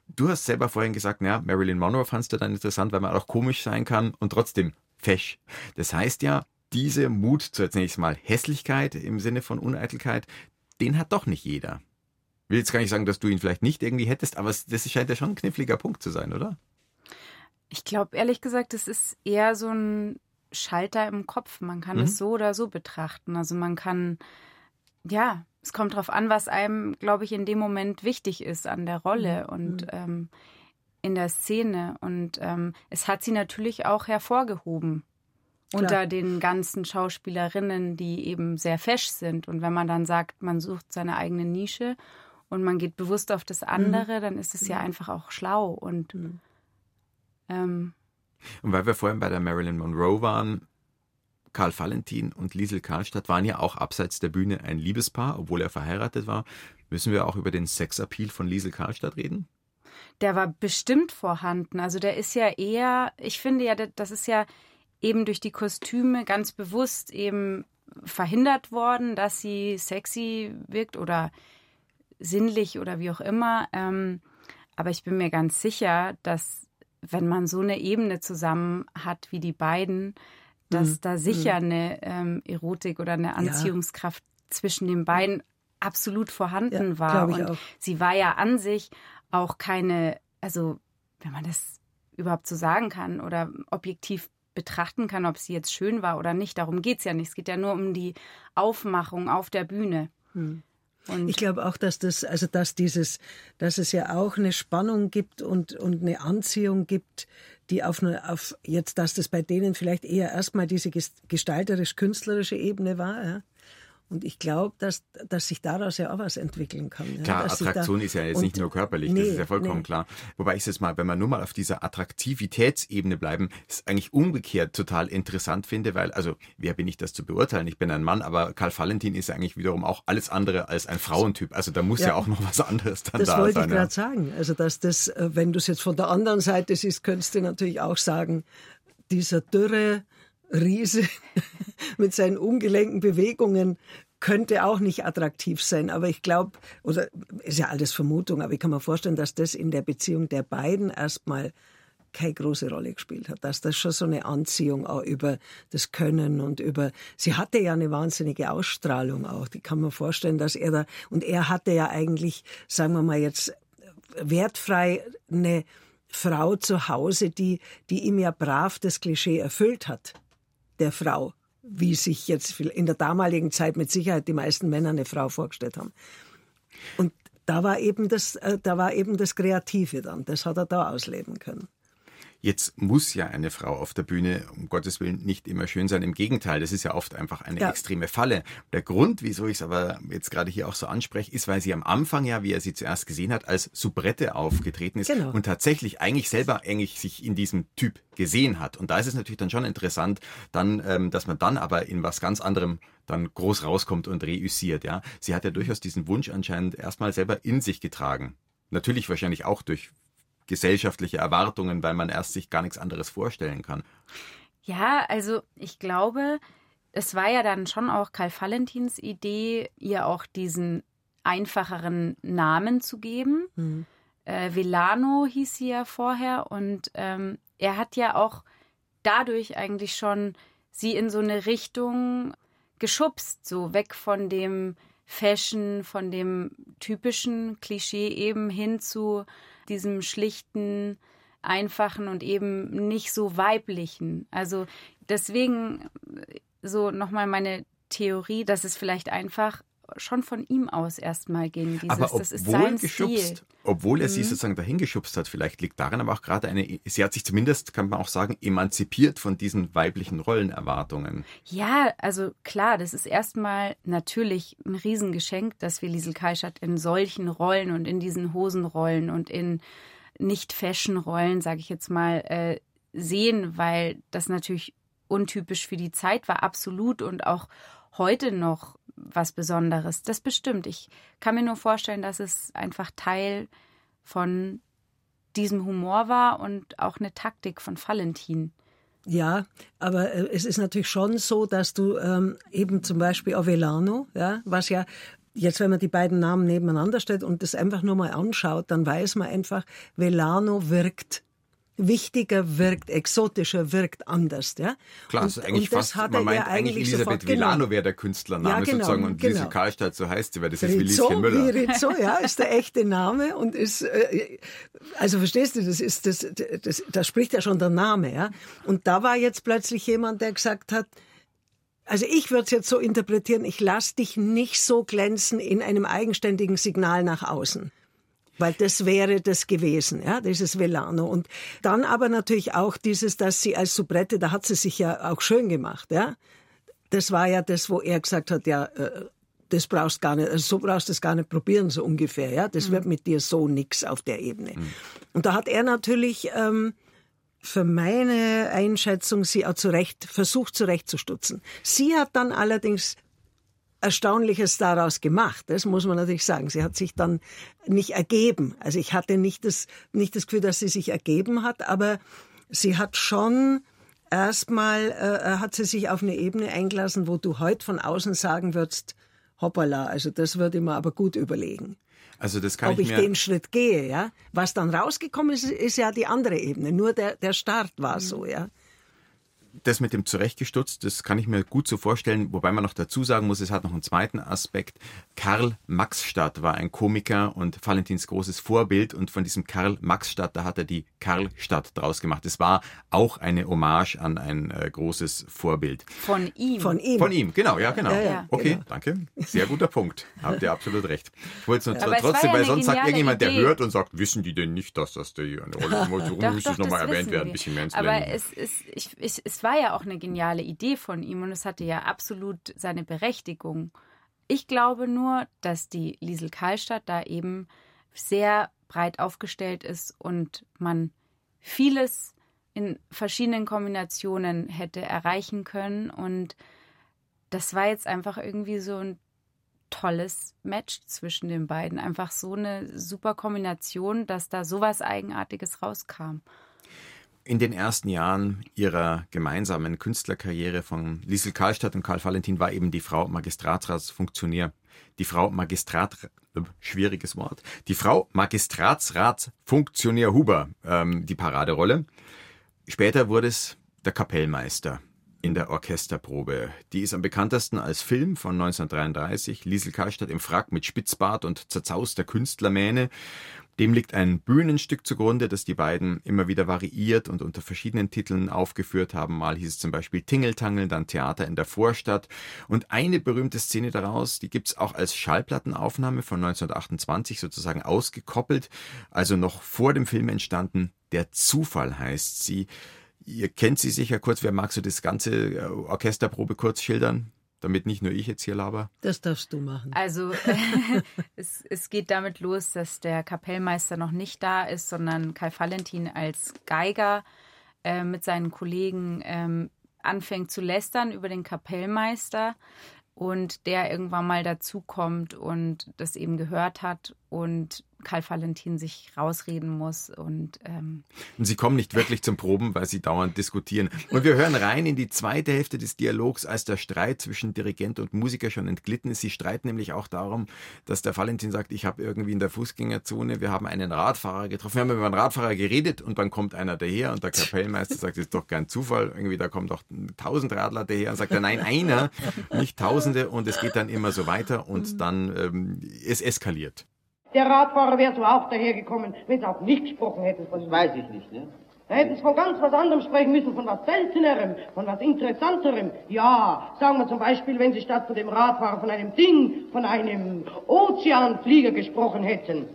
Du hast selber vorhin gesagt, ja, Marilyn Monroe fandst du dann interessant, weil man auch komisch sein kann und trotzdem fesch. Das heißt ja, diese Mut zur zunächst mal Hässlichkeit im Sinne von Uneitelkeit, den hat doch nicht jeder. Will jetzt gar nicht sagen, dass du ihn vielleicht nicht irgendwie hättest, aber das scheint ja schon ein kniffliger Punkt zu sein, oder? Ich glaube, ehrlich gesagt, es ist eher so ein Schalter im Kopf. Man kann Mhm. es so oder so betrachten. Also man kann, ja, es kommt drauf an, was einem, glaube ich, in dem Moment wichtig ist an der Rolle und ähm, in der Szene. Und ähm, es hat sie natürlich auch hervorgehoben unter den ganzen Schauspielerinnen, die eben sehr fesch sind. Und wenn man dann sagt, man sucht seine eigene Nische und man geht bewusst auf das andere, dann ist es ja einfach auch schlau und ähm, Und weil wir vorhin bei der Marilyn Monroe waren, Karl Valentin und Liesel Karlstadt waren ja auch abseits der Bühne ein Liebespaar, obwohl er verheiratet war. Müssen wir auch über den Sexappeal von Liesel Karlstadt reden? Der war bestimmt vorhanden. Also der ist ja eher, ich finde ja, das ist ja eben durch die Kostüme ganz bewusst eben verhindert worden, dass sie sexy wirkt oder sinnlich oder wie auch immer. Ähm, aber ich bin mir ganz sicher, dass wenn man so eine Ebene zusammen hat wie die beiden, dass da sicher eine ähm, Erotik oder eine Anziehungskraft zwischen den beiden absolut vorhanden Ja, war. Und auch. sie war ja an sich auch keine, also wenn man das überhaupt so sagen kann oder objektiv betrachten kann, ob sie jetzt schön war oder nicht. Darum geht es ja nicht. Es geht ja nur um die Aufmachung auf der Bühne. Und. Ich glaube auch, dass das, also dass dieses, dass es ja auch eine Spannung gibt und, und eine Anziehung gibt, die auf, eine, auf jetzt, dass das bei denen vielleicht eher erstmal diese ges- gestalterisch-künstlerische Ebene war, ja. Und ich glaube, dass, dass sich daraus ja auch was entwickeln kann. Ja? Klar, dass Attraktion ist ja jetzt nicht nur körperlich, nee, das ist ja vollkommen nee. klar. Wobei ich es mal, wenn wir nur mal auf dieser Attraktivitätsebene bleiben, ist eigentlich umgekehrt total interessant finde, weil, also, wer bin ich das zu beurteilen? Ich bin ein Mann, aber Karl Valentin ist eigentlich wiederum auch alles andere als ein Frauentyp. Also da muss ja, Ja. auch noch was anderes dann Das da wollte sein. ich ja. gerade sagen. Also, dass das, äh, wenn du es jetzt von der anderen Seite siehst, könntest du natürlich auch sagen, dieser dürre Riese mit seinen ungelenken Bewegungen könnte auch nicht attraktiv sein. Aber ich glaube, oder ist ja alles Vermutung, aber ich kann mir vorstellen, dass das in der Beziehung der beiden erstmal keine große Rolle gespielt hat, dass das schon so eine Anziehung auch über das Können und über, sie hatte ja eine wahnsinnige Ausstrahlung auch, die kann man vorstellen, dass er da, und er hatte ja eigentlich, sagen wir mal jetzt, wertfrei eine Frau zu Hause, die, die ihm ja brav das Klischee erfüllt hat, der Frau, wie sich jetzt in der damaligen Zeit mit Sicherheit die meisten Männer eine Frau vorgestellt haben. Und da war eben das, äh, da war eben das Kreative dann, das hat er da ausleben können. Jetzt muss ja eine Frau auf der Bühne, um Gottes Willen, nicht immer schön sein. Im Gegenteil, das ist ja oft einfach eine Ja. extreme Falle. Der Grund, wieso ich es aber jetzt gerade hier auch so anspreche, ist, weil sie am Anfang ja, wie er sie zuerst gesehen hat, als Soubrette aufgetreten ist Genau. und tatsächlich eigentlich selber eigentlich sich in diesem Typ gesehen hat. Und da ist es natürlich dann schon interessant, dann, ähm, dass man dann aber in was ganz anderem dann groß rauskommt und reüssiert. Ja, sie hat ja durchaus diesen Wunsch anscheinend erstmal selber in sich getragen. Natürlich wahrscheinlich auch durch gesellschaftliche Erwartungen, weil man erst sich gar nichts anderes vorstellen kann. Ja, also ich glaube, es war ja dann schon auch Karl Valentins Idee, ihr auch diesen einfacheren Namen zu geben. Mhm. Äh, Velano hieß sie ja vorher und ähm, er hat ja auch dadurch eigentlich schon sie in so eine Richtung geschubst, so weg von dem Fashion, von dem typischen Klischee eben hin zu diesem schlichten, einfachen und eben nicht so weiblichen. Also deswegen so nochmal meine Theorie, dass es vielleicht einfach schon von ihm aus erstmal ging. Dieses, aber das ist obwohl sein geschubst, Stil. obwohl er Mhm. sie sozusagen dahin geschubst hat, vielleicht liegt daran aber auch gerade eine, sie hat sich zumindest, kann man auch sagen, emanzipiert von diesen weiblichen Rollenerwartungen. Ja, also klar, das ist erstmal natürlich ein Riesengeschenk, dass wir Liesel Kaischat in solchen Rollen und in diesen Hosenrollen und in Nicht-Fashion-Rollen, sage ich jetzt mal, äh, sehen, weil das natürlich untypisch für die Zeit war, absolut und auch heute noch was Besonderes. Das bestimmt. Ich kann mir nur vorstellen, dass es einfach Teil von diesem Humor war und auch eine Taktik von Valentin. Ja, aber äh, es ist natürlich schon so, dass du ähm, eben zum Beispiel Avelano, ja, was ja jetzt, wenn man die beiden Namen nebeneinander stellt und das einfach nur mal anschaut, dann weiß man einfach, Velano wirkt wichtiger, wirkt exotischer, wirkt anders, ja. Klar, und, ist eigentlich fast, hat man meint ja eigentlich Elisabeth sofort Villano wäre der Künstlername Ja, genau, sozusagen und genau. Liesel Karlstadt, so heißt sie, weil das ist wie Rizzo, Lieschen Müller. Rizzo, ja, ist der echte Name und ist, äh, also verstehst du, das ist, das, das, da spricht ja schon der Name, ja. Und da war jetzt plötzlich jemand, der gesagt hat, also ich würde es jetzt so interpretieren, ich lass dich nicht so glänzen in einem eigenständigen Signal nach außen. Weil das wäre das gewesen, ja, dieses Velano. Und dann aber natürlich auch dieses, dass sie als Soubrette, da hat sie sich ja auch schön gemacht, ja. Das war ja das, wo er gesagt hat, ja, äh, das brauchst gar nicht, also so brauchst du es gar nicht probieren, so ungefähr, ja. Das wird mit dir so nix auf der Ebene. Und da hat er natürlich ähm, für meine Einschätzung sie auch zurecht, versucht zurechtzustutzen. Sie hat dann allerdings Erstaunliches daraus gemacht. Das muss man natürlich sagen. Sie hat sich dann nicht ergeben. Also ich hatte nicht das, nicht das Gefühl, dass sie sich ergeben hat, aber sie hat schon erstmal, äh, hat sie sich auf eine Ebene eingelassen, wo du heute von außen sagen würdest, hoppala, also das würde ich mir aber gut überlegen. Also das kann Ob ich ich den Schritt gehe, ja. Was dann rausgekommen ist, ist ja die andere Ebene. Nur der, der Start war so, ja. Das mit dem zurechtgestutzt, das kann ich mir gut so vorstellen, wobei man noch dazu sagen muss, es hat noch einen zweiten Aspekt. Karl Maxstadt war ein Komiker und Valentins großes Vorbild und von diesem Karl Maxstadt, da hat er die Karlstadt draus gemacht. Es war auch eine Hommage an ein äh, großes Vorbild. Von ihm. Von ihm. Von ihm, genau, ja, genau. Ja, ja, okay, genau. danke. Sehr guter Punkt. Habt ihr absolut recht. Ich wollte es Aber war trotzdem, ja weil sonst sagt irgendjemand, der Idee. hört und sagt, wissen die denn nicht, dass das die eine Rolle spielt? Warum Doch, doch, es nochmal erwähnt werden? Ein bisschen Aber Mansplaining. es, ist, ich, ich, es war ja auch eine geniale Idee von ihm und es hatte ja absolut seine Berechtigung. Ich glaube nur, dass die Liesel Karlstadt da eben sehr breit aufgestellt ist und man vieles in verschiedenen Kombinationen hätte erreichen können. Und das war jetzt einfach irgendwie so ein tolles Match zwischen den beiden. Einfach so eine super Kombination, dass da sowas Eigenartiges rauskam. In den ersten Jahren ihrer gemeinsamen Künstlerkarriere von Liesel Karlstadt und Karl Valentin war eben die Frau Magistratsratsfunktionär. Die Frau Magistrat, äh, schwieriges Wort, die Frau Magistratsratsfunktionär Huber, ähm, die Paraderolle. Später wurde es der Kapellmeister in der Orchesterprobe. Die ist am bekanntesten als Film von 1933, Liesel Karlstadt im Frack mit Spitzbart und zerzauster Künstlermähne. Dem liegt ein Bühnenstück zugrunde, das die beiden immer wieder variiert und unter verschiedenen Titeln aufgeführt haben. Mal hieß es zum Beispiel Tingeltangel, dann Theater in der Vorstadt. Und eine berühmte Szene daraus, die gibt's auch als Schallplattenaufnahme von 1928 sozusagen ausgekoppelt, also noch vor dem Film entstanden. Der Zufall heißt sie. Ihr kennt sie sicher kurz. Wer mag so das ganze äh, Orchesterprobe kurz schildern? Damit nicht nur ich jetzt hier laber? Das darfst du machen. Also es, es geht damit los, dass der Kapellmeister noch nicht da ist, sondern Karl Valentin als Geiger äh, mit seinen Kollegen ähm, anfängt zu lästern über den Kapellmeister und der irgendwann mal dazukommt und das eben gehört hat und Karl Valentin sich rausreden muss. Und, ähm und sie kommen nicht wirklich zum Proben, weil sie dauernd diskutieren. Und wir hören rein in die zweite Hälfte des Dialogs, als der Streit zwischen Dirigent und Musiker schon entglitten ist. Sie streiten nämlich auch darum, dass der Valentin sagt, ich habe irgendwie in der Fußgängerzone, wir haben einen Radfahrer getroffen, wir haben über einen Radfahrer geredet und dann kommt einer daher und der Kapellmeister sagt, das ist doch kein Zufall, irgendwie da kommt doch tausend Radler daher und sagt er, nein, einer, nicht tausende und es geht dann immer so weiter und dann ähm, es eskaliert. Der Radfahrer wäre so auch dahergekommen, wenn sie auch nicht gesprochen hätten von Das weiß ich nicht, ne? Da hätten sie von ganz was anderem sprechen müssen, von was Seltenerem, von was Interessanterem. Ja, sagen wir zum Beispiel, wenn sie statt von dem Radfahrer von einem Ding, von einem Ozeanflieger gesprochen hätten.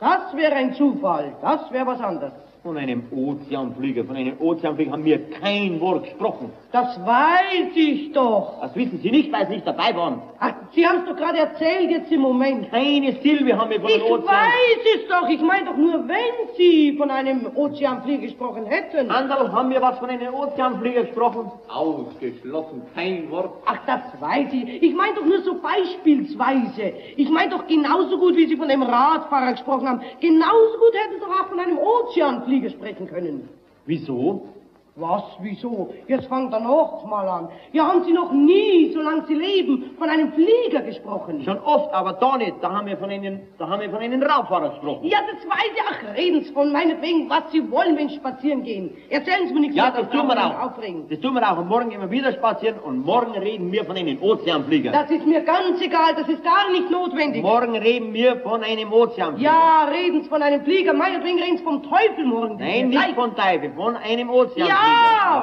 Das wäre ein Zufall, das wäre was anderes. Von einem Ozeanflieger, von einem Ozeanflieger haben wir kein Wort gesprochen. Das weiß ich doch. Das wissen Sie nicht, weil Sie nicht dabei waren. Ach, Sie haben es doch gerade erzählt jetzt im Moment. Keine Silbe haben wir von Ich einem Ozean. weiß es doch. Ich meine doch nur, wenn Sie von einem Ozeanflieger gesprochen hätten. Anderl haben wir was von einem Ozeanflieger gesprochen. Ausgeschlossen, kein Wort. Ach, das weiß ich. Ich meine doch nur so beispielsweise. Ich meine doch genauso gut, wie Sie von dem Radfahrer gesprochen haben. Genauso gut hätten Sie doch auch von einem Ozeanflieger sprechen können. Wieso? Was, wieso? Jetzt fangt er noch mal an. Ja, haben Sie noch nie, solange Sie leben, von einem Flieger gesprochen? Schon oft, aber da nicht. Da haben wir von einem, da haben wir von einem Radfahrer gesprochen. Ja, das weiß ich. Ach, reden Sie von meinetwegen, was Sie wollen, wenn Sie spazieren gehen. Erzählen Sie mir nichts Ja, mehr, das tun wir auch. Aufregen. Das tun wir auch. Und morgen gehen wir wieder spazieren und morgen reden wir von einem Ozeanflieger. Das ist mir ganz egal, das ist gar nicht notwendig. Morgen reden wir von einem Ozeanflieger. Ja, reden Sie von einem Flieger, meinetwegen reden Sie vom Teufel morgen. Nein, nicht von Teufel, von einem Ozeanflieger. Ja,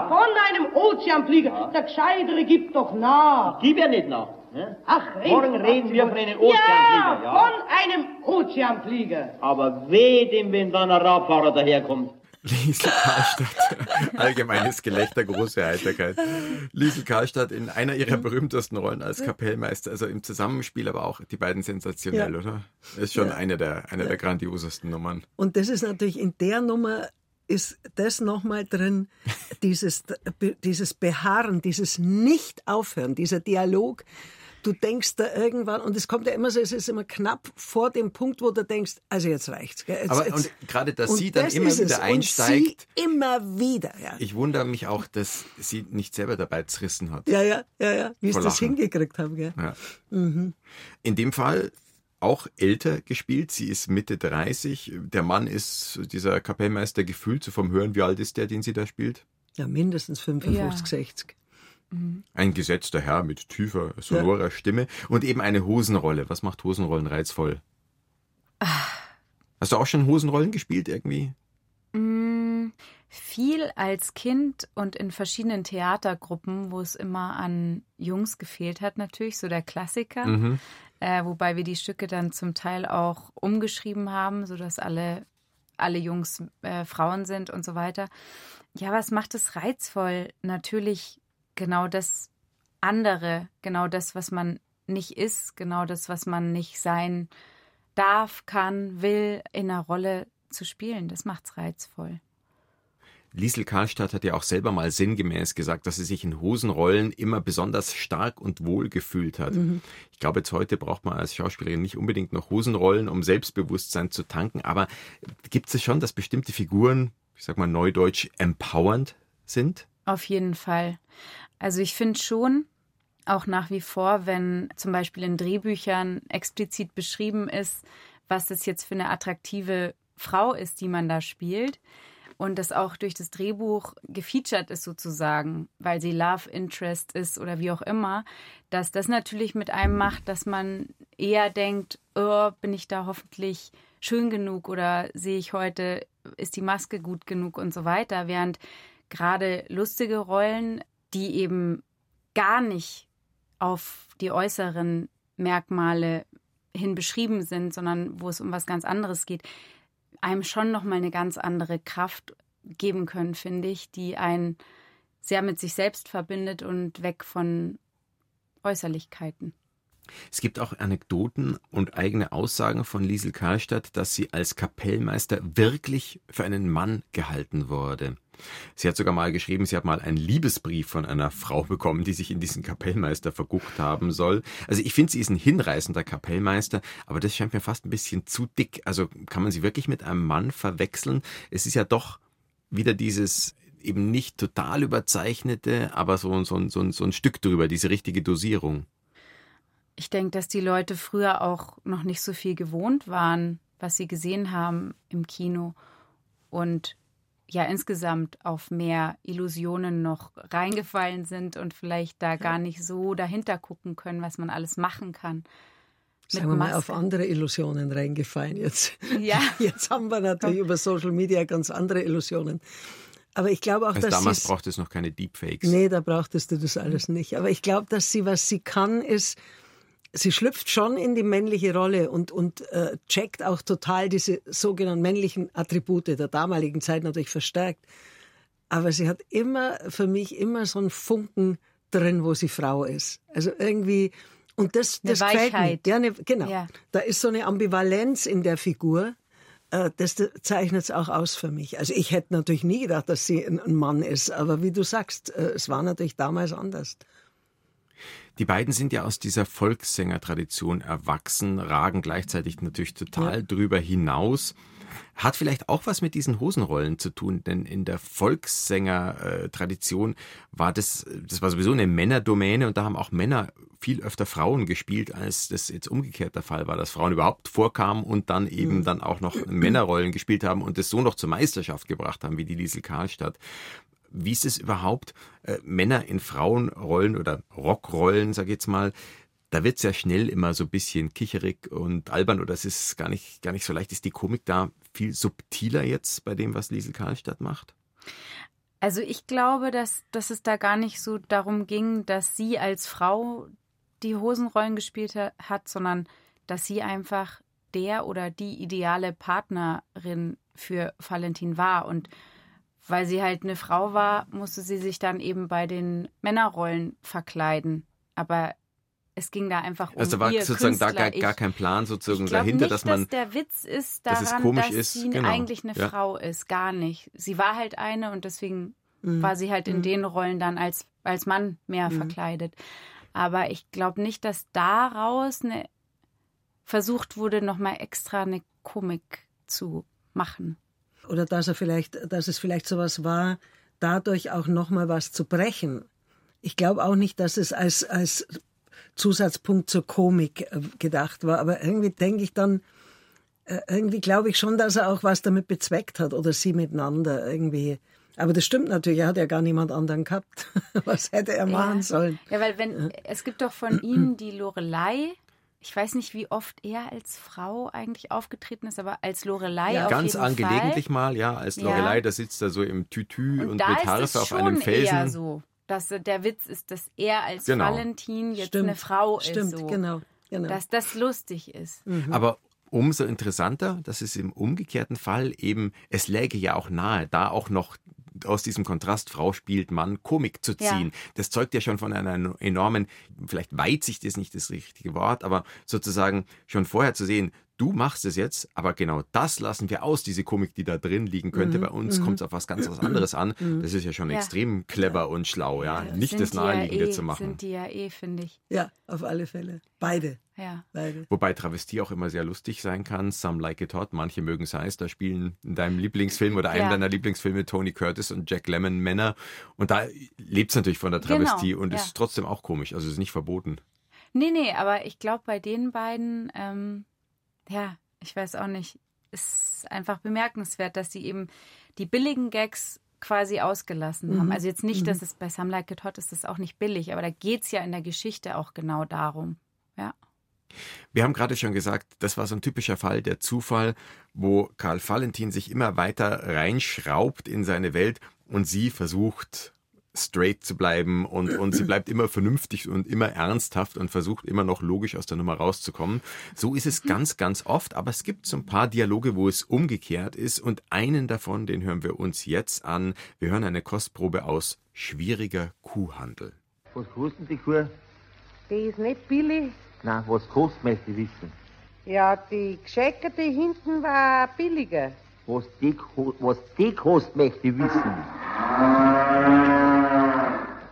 von einem Ozeanflieger. Der Gescheitere gibt doch nach. Gib ja nicht nach. Ne? Ach, reden Morgen reden wir von einem Ozeanflieger, Ja, ja. von einem Ozeanflieger. Aber weh dem, wenn dann ein Radfahrer daherkommt. Liesel Karlstadt. Allgemeines Gelächter, große Heiterkeit. Liesel Karlstadt in einer ihrer berühmtesten Rollen als Kapellmeister, also im Zusammenspiel, aber auch die beiden sensationell, Ja. oder? Ist schon Ja. eine der, eine der grandiosesten Nummern. Und das ist natürlich in der Nummer ist das nochmal drin, dieses, dieses Beharren, dieses Nicht-Aufhören, dieser Dialog. Du denkst da irgendwann, und es kommt ja immer so, es ist immer knapp vor dem Punkt, wo du denkst, also jetzt reicht's. Gell? Jetzt, Aber jetzt, und gerade, dass und sie dann das immer ist es. wieder einsteigt. Und sie immer wieder, ja. Ich wundere mich auch, dass sie nicht selber dabei zerrissen hat. Ja, ja, ja, ja, wie sie das hingekriegt haben. Gell? Ja. Mhm. In dem Fall auch älter gespielt. Sie ist Mitte 30. Der Mann ist, dieser Kapellmeister, gefühlt so vom Hören. Wie alt ist der, den sie da spielt? Ja, mindestens 55, Ja. 60. Ein gesetzter Herr mit tiefer, sonorer Stimme und eben eine Hosenrolle. Was macht Hosenrollen reizvoll? Hast du auch schon Hosenrollen gespielt irgendwie? Mm, Viel als Kind und in verschiedenen Theatergruppen, wo es immer an Jungs gefehlt hat, natürlich, so der Klassiker. Mhm. Äh, wobei wir die Stücke dann zum Teil auch umgeschrieben haben, sodass alle, alle Jungs äh, Frauen sind und so weiter. Ja, was macht es reizvoll? Natürlich genau das andere, genau das, was man nicht ist, genau das, was man nicht sein darf, kann, will, in einer Rolle zu spielen. Das macht's reizvoll. Liesel Karlstadt hat ja auch selber mal sinngemäß gesagt, dass sie sich in Hosenrollen immer besonders stark und wohl gefühlt hat. Mhm. Ich glaube, jetzt heute braucht man als Schauspielerin nicht unbedingt noch Hosenrollen, um Selbstbewusstsein zu tanken, aber gibt es schon, dass bestimmte Figuren, ich sag mal neudeutsch, empowernd sind? Auf jeden Fall. Also ich finde schon, auch nach wie vor, wenn zum Beispiel in Drehbüchern explizit beschrieben ist, was das jetzt für eine attraktive Frau ist, die man da spielt, und das auch durch das Drehbuch gefeatured ist sozusagen, weil sie Love Interest ist oder wie auch immer, dass das natürlich mit einem macht, dass man eher denkt, oh, bin ich da hoffentlich schön genug oder sehe ich heute, ist die Maske gut genug und so weiter, während gerade lustige Rollen, die eben gar nicht auf die äußeren Merkmale hin beschrieben sind, sondern wo es um was ganz anderes geht, einem schon noch mal eine ganz andere Kraft geben können, finde ich, die einen sehr mit sich selbst verbindet und weg von Äußerlichkeiten. Es gibt auch Anekdoten und eigene Aussagen von Liesel Karlstadt, dass sie als Kapellmeister wirklich für einen Mann gehalten wurde. Sie hat sogar mal geschrieben, sie hat mal einen Liebesbrief von einer Frau bekommen, die sich in diesen Kapellmeister verguckt haben soll. Also ich finde, sie ist ein hinreißender Kapellmeister, aber das scheint mir fast ein bisschen zu dick. Also kann man sie wirklich mit einem Mann verwechseln? Es ist ja doch wieder dieses eben nicht total überzeichnete, aber so, so, so, so ein Stück drüber, diese richtige Dosierung. Ich denke, dass die Leute früher auch noch nicht so viel gewohnt waren, was sie gesehen haben im Kino. Und ja insgesamt auf mehr Illusionen noch reingefallen sind und vielleicht da gar nicht so dahinter gucken können, was man alles machen kann. Sagen wir mal, auf andere Illusionen reingefallen jetzt. Ja. Jetzt haben wir natürlich über Social Media ganz andere Illusionen. Aber ich glaube auch, also dass damals braucht es noch keine Deepfakes. Nee, da brauchtest du das alles nicht. Aber ich glaube, dass sie, was sie kann, ist, sie schlüpft schon in die männliche Rolle und, und äh, checkt auch total diese sogenannten männlichen Attribute der damaligen Zeit natürlich verstärkt. Aber sie hat immer, für mich, immer so einen Funken drin, wo sie Frau ist. Also irgendwie, und das, das gefällt mir. Ja, ne, genau. Ja. Da ist so eine Ambivalenz in der Figur. Äh, das zeichnet es auch aus für mich. Also ich hätte natürlich nie gedacht, dass sie ein Mann ist. Aber wie du sagst, äh, es war natürlich damals anders. Die beiden sind ja aus dieser Volkssängertradition erwachsen, ragen gleichzeitig natürlich total ja. drüber hinaus. Hat vielleicht auch was mit diesen Hosenrollen zu tun, denn in der Volkssänger-Tradition war das, das war sowieso eine Männerdomäne und da haben auch Männer viel öfter Frauen gespielt, als das jetzt umgekehrt der Fall war, dass Frauen überhaupt vorkamen und dann eben mhm. dann auch noch Männerrollen gespielt haben und das so noch zur Meisterschaft gebracht haben, wie die Liesel Karlstadt. Wie ist es überhaupt, äh, Männer in Frauenrollen oder Rockrollen, sag ich jetzt mal, da wird es ja schnell immer so ein bisschen kicherig und albern oder es ist gar nicht, gar nicht so leicht. Ist die Komik da viel subtiler jetzt bei dem, was Liesel Karlstadt macht? Also ich glaube, dass, dass es da gar nicht so darum ging, dass sie als Frau die Hosenrollen gespielt hat, sondern dass sie einfach der oder die ideale Partnerin für Valentin war. Und weil sie halt eine Frau war, musste sie sich dann eben bei den Männerrollen verkleiden. Aber es ging da einfach um Also da war ihr sozusagen Künstler. da gar, gar kein Plan sozusagen ich dahinter, nicht, dass man. Dass der Witz ist daran, dass, es komisch dass ist. sie genau. eigentlich eine ja. Frau ist. Gar nicht. Sie war halt eine und deswegen mhm. war sie halt in mhm. den Rollen dann als, als Mann mehr mhm. verkleidet. Aber ich glaube nicht, dass daraus eine, versucht wurde, nochmal extra eine Komik zu machen. Oder dass er vielleicht, dass es vielleicht sowas war, dadurch auch nochmal was zu brechen. Ich glaube auch nicht, dass es als, als Zusatzpunkt zur Komik äh, gedacht war, aber irgendwie denke ich dann, äh, irgendwie glaube ich schon, dass er auch was damit bezweckt hat oder sie miteinander irgendwie. Aber das stimmt natürlich, er hat ja gar niemand anderen gehabt. Was hätte er machen ja. sollen? Ja, weil wenn, es gibt doch von ihm die Lorelei, ich weiß nicht, wie oft er als Frau eigentlich aufgetreten ist, aber als Lorelei ja, auf Ganz jeden angelegentlich Fall. mal, ja, als Lorelei, Ja. da sitzt er so im Tütü und, Und da mit ist es Harfe auf schon einem Felsen. eher so, dass der Witz ist, dass er als Genau. Valentin jetzt Stimmt, eine Frau Stimmt, ist. So. genau. genau. Dass das lustig ist. Aber umso interessanter, dass es im umgekehrten Fall eben, es läge ja auch nahe, da auch noch aus diesem Kontrast Frau spielt Mann Komik zu ziehen. Ja. Das zeugt ja schon von einer enormen, vielleicht Weitsicht ist nicht das richtige Wort, aber sozusagen schon vorher zu sehen, du machst es jetzt, aber genau das lassen wir aus, diese Komik, die da drin liegen könnte. Mhm. Bei uns mhm. kommt es auf was ganz was anderes an. Mhm. Das ist ja schon ja. extrem clever und schlau, ja. ja Nicht das Naheliegende ja eh, zu machen. Sind die ja eh, finde ich. Ja, auf alle Fälle. Beide. Ja. Beide. Wobei Travestie auch immer sehr lustig sein kann. Some Like It Hot, manche mögen es heiß. Da spielen in deinem Lieblingsfilm oder einem deiner Lieblingsfilme Tony Curtis und Jack Lemmon Männer. Und da lebt es natürlich von der genau, Travestie genau, und ist trotzdem auch komisch. Also ist nicht verboten. Nee, nee, aber ich glaube, bei den beiden, ähm, ja, ich weiß auch nicht, ist einfach bemerkenswert, dass sie eben die billigen Gags quasi ausgelassen mhm. haben. Also jetzt nicht, dass mhm. es bei Some Like It Hot ist, das auch nicht billig, aber da geht es ja in der Geschichte auch genau darum. Wir haben gerade schon gesagt, das war so ein typischer Fall, der Zufall, wo Karl Valentin sich immer weiter reinschraubt in seine Welt und sie versucht straight zu bleiben und, und sie bleibt immer vernünftig und immer ernsthaft und versucht immer noch logisch aus der Nummer rauszukommen. So ist es ganz, ganz oft, aber es gibt so ein paar Dialoge, wo es umgekehrt ist und einen davon, den hören wir uns jetzt an. Wir hören eine Kostprobe aus Schwieriger Kuhhandel. Was kostet die Kuh? Die ist nicht billig. Na, was kostet, möchte ich wissen. Ja, die gescheckerte hinten war billiger. Was die, was die kostet, möchte ich wissen.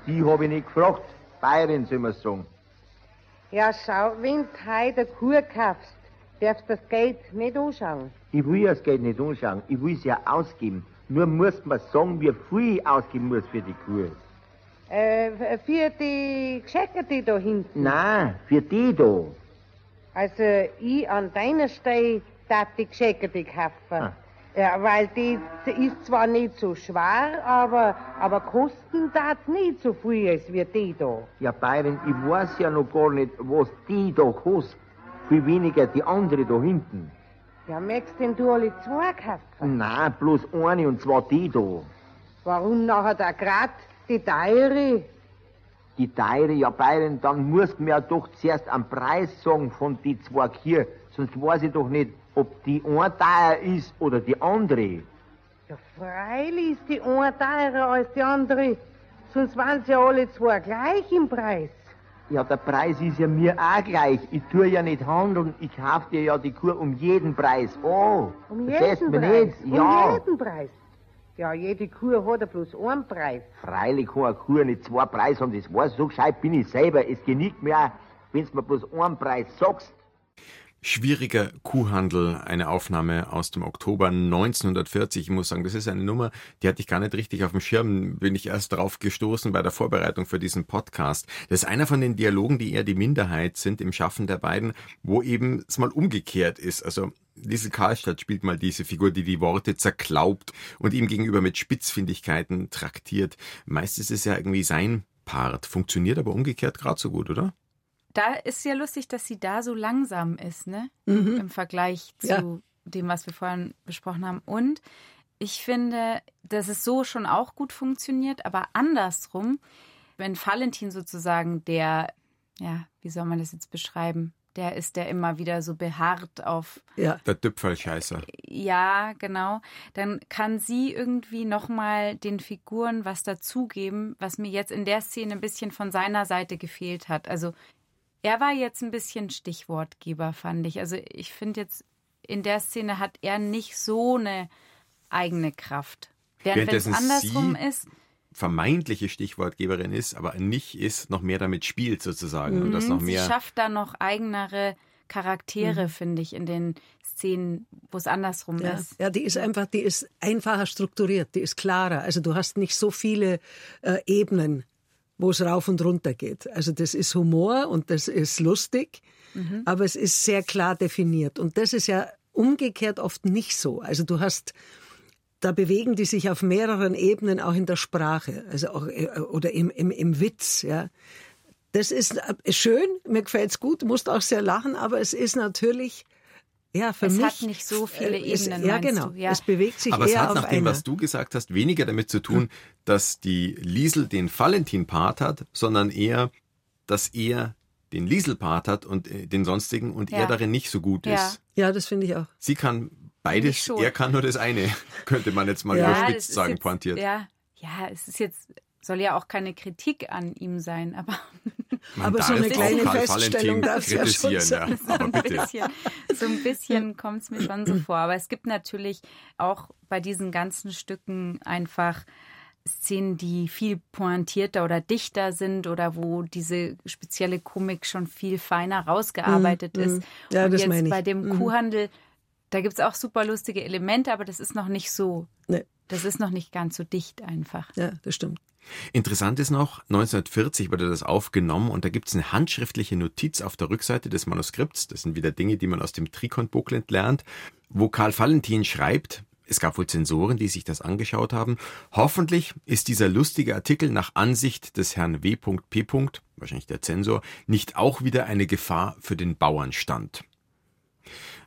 Die habe ich nicht gefragt. Bayerin soll man sagen. Ja, schau, wenn du heute eine Kuh kaufst, darfst du das Geld nicht anschauen. Ich will das Geld nicht anschauen, ich will es ja ausgeben. Nur muss man sagen, wie viel ich ausgeben muss für die Kuh. Äh, für die Gescheckerte da hinten? Nein, für die da. Also, ich an deiner Stelle darf die Gescheckerte kaufen. Ah. Ja, weil die ist zwar nicht so schwer, aber, aber kosten das nicht so viel als wie die da. Ja, Bayern, ich weiß ja noch gar nicht, was die da kostet. Viel weniger die andere da hinten. Ja, möchtest denn du alle zwei kaufen? Nein, bloß eine und zwar die da. Warum nachher da grad die teure? Die teure, ja, Bayern, dann musst du mir ja doch zuerst einen Preis sagen von die zwei hier, sonst weiß ich doch nicht, ob die eine teuer ist oder die andere. Ja, freilich ist die eine teurer als die andere. Sonst waren sie ja alle zwei gleich im Preis. Ja, der Preis ist ja mir auch gleich. Ich tue ja nicht handeln. Ich kauf dir ja die Kuh um jeden Preis. Oh, um jeden Preis? Nicht? Ja. Um jeden Preis? Ja, jede Kuh hat ja bloß einen Preis. Freilich kann eine Kuh nicht zwei Preise haben, das weiß So gescheit bin ich selber. Es genügt mir auch, wenn du mir bloß einen Preis sagst. Schwieriger Kuhhandel, eine Aufnahme aus dem Oktober 1940. Ich muss sagen, das ist eine Nummer, die hatte ich gar nicht richtig auf dem Schirm, bin ich erst drauf gestoßen bei der Vorbereitung für diesen Podcast. Das ist einer von den Dialogen, die eher die Minderheit sind im Schaffen der beiden, wo eben es mal umgekehrt ist. Also Liesel Karlstadt spielt mal diese Figur, die die Worte zerklaubt und ihm gegenüber mit Spitzfindigkeiten traktiert. Meist ist es ja irgendwie sein Part, funktioniert aber umgekehrt gerade so gut, oder? da ist ja lustig, dass sie da so langsam ist, ne? Mhm. Im Vergleich zu ja. dem, was wir vorhin besprochen haben. Und ich finde, dass es so schon auch gut funktioniert, aber andersrum, wenn Valentin sozusagen der, ja, wie soll man das jetzt beschreiben? Der ist der immer wieder so beharrt auf. Ja. Der Düpfelscheißer. Ja, genau. Dann kann sie irgendwie nochmal den Figuren was dazugeben, was mir jetzt in der Szene ein bisschen von seiner Seite gefehlt hat. Also er war jetzt ein bisschen Stichwortgeber, fand ich. Also ich finde jetzt, in der Szene hat er nicht so eine eigene Kraft. Während wenn es andersrum ist. Vermeintliche Stichwortgeberin ist, aber nicht ist, noch mehr damit spielt sozusagen. Mhm. Und das noch mehr Sie schafft da noch eigenere Charaktere, mhm. finde ich, in den Szenen, wo es andersrum ja. ist. Ja, die ist einfach, die ist einfacher strukturiert, die ist klarer. Also du hast nicht so viele äh, Ebenen wo es rauf und runter geht. Also das ist Humor und das ist lustig, mhm. aber es ist sehr klar definiert. Und das ist ja umgekehrt oft nicht so. Also du hast, da bewegen die sich auf mehreren Ebenen auch in der Sprache, also auch, äh, oder im, im, im Witz, ja. Das ist äh, schön, mir gefällt's gut, musst auch sehr lachen, aber es ist natürlich ja, für es mich, hat nicht so viele äh, es, Ebenen. Ja, genau. Ja. Es bewegt sich Aber eher es hat nach dem, was du gesagt hast, weniger damit zu tun, dass die Liesel den Valentin-Part hat, sondern eher, dass er den Liesel-Part hat und äh, den sonstigen und ja. er darin nicht so gut ja. ist. Ja, das finde ich auch. Sie kann beides, er kann nur das eine, könnte man jetzt mal Ja, überspitzt sagen, jetzt, pointiert. Ja, ja, es ist jetzt, soll ja auch keine Kritik an ihm sein, aber Man Aber so darf eine kleine Feststellung darf's ja schon ja. Aber bitte. bisschen, so ein bisschen kommt es mir schon so vor. Aber es gibt natürlich auch bei diesen ganzen Stücken einfach Szenen, die viel pointierter oder dichter sind oder wo diese spezielle Komik schon viel feiner rausgearbeitet Mhm, ist. Ja, Und das jetzt meine ich. bei dem Mhm. Kuhhandel, da gibt es auch super lustige Elemente, aber das ist noch nicht so. Nee. Das ist noch nicht ganz so dicht einfach. Ja, das stimmt. Interessant ist noch, 1940 wurde das aufgenommen und da gibt es eine handschriftliche Notiz auf der Rückseite des Manuskripts. Das sind wieder Dinge, die man aus dem Trikont-Booklet lernt, wo Karl Valentin schreibt, es gab wohl Zensoren, die sich das angeschaut haben. Hoffentlich ist dieser lustige Artikel nach Ansicht des Herrn W.P. wahrscheinlich der Zensor, nicht auch wieder eine Gefahr für den Bauernstand.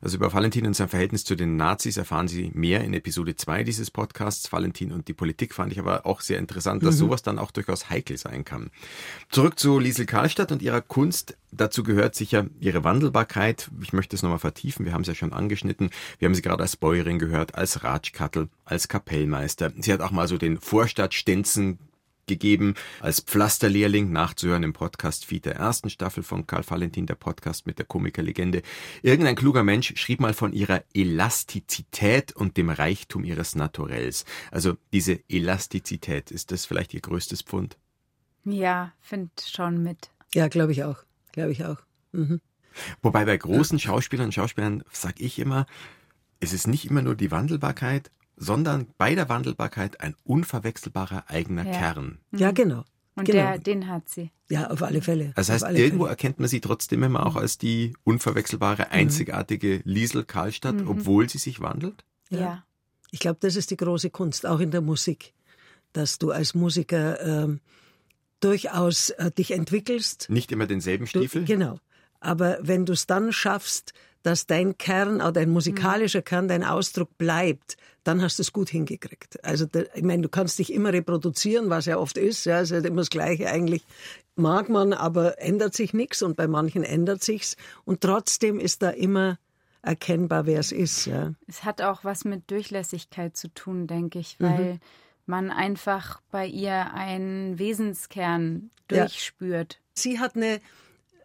Also über Valentin und sein Verhältnis zu den Nazis erfahren Sie mehr in Episode 2 dieses Podcasts. Valentin und die Politik fand ich aber auch sehr interessant, dass Mhm. sowas dann auch durchaus heikel sein kann. Zurück zu Liesel Karlstadt und ihrer Kunst. Dazu gehört sicher ihre Wandelbarkeit. Ich möchte es nochmal vertiefen. Wir haben es ja schon angeschnitten. Wir haben sie gerade als Bäuerin gehört, als Ratschkattel, als Kapellmeister. Sie hat auch mal so den Vorstadtstenzen gegeben, als Pflasterlehrling nachzuhören im Podcast Feed der ersten Staffel von Karl Valentin, der Podcast mit der Komikerlegende. Irgendein kluger Mensch schrieb mal von ihrer Elastizität und dem Reichtum ihres Naturells. Also diese Elastizität, ist das vielleicht ihr größtes Pfund? Ja, find schon mit. Ja, glaube ich auch. Glaube ich auch. Mhm. Wobei bei großen Schauspielern und Schauspielern sage ich immer, es ist nicht immer nur die Wandelbarkeit, sondern bei der Wandelbarkeit ein unverwechselbarer eigener Ja. Kern. Ja, genau. Und genau. der, den hat sie. Ja, auf alle Fälle. Das heißt, irgendwo Fälle. erkennt man sie trotzdem immer auch als die unverwechselbare, einzigartige Liesel Karlstadt, Mhm. obwohl sie sich wandelt? Ja. Ich glaube, das ist die große Kunst, auch in der Musik, dass du als Musiker ähm, durchaus äh, dich entwickelst. Nicht immer denselben Du, Stiefel? genau. Aber wenn du es dann schaffst, dass dein Kern, auch dein musikalischer Kern, dein Ausdruck bleibt, dann hast du es gut hingekriegt. Also, ich meine, du kannst dich immer reproduzieren, was ja oft ist. Ja, es ist immer das Gleiche eigentlich. Mag man, aber ändert sich nichts und bei manchen ändert sich's. Und trotzdem ist da immer erkennbar, wer es ist. Ja. Es hat auch was mit Durchlässigkeit zu tun, denke ich, Mhm. weil man einfach bei ihr einen Wesenskern Ja. durchspürt. Sie hat eine,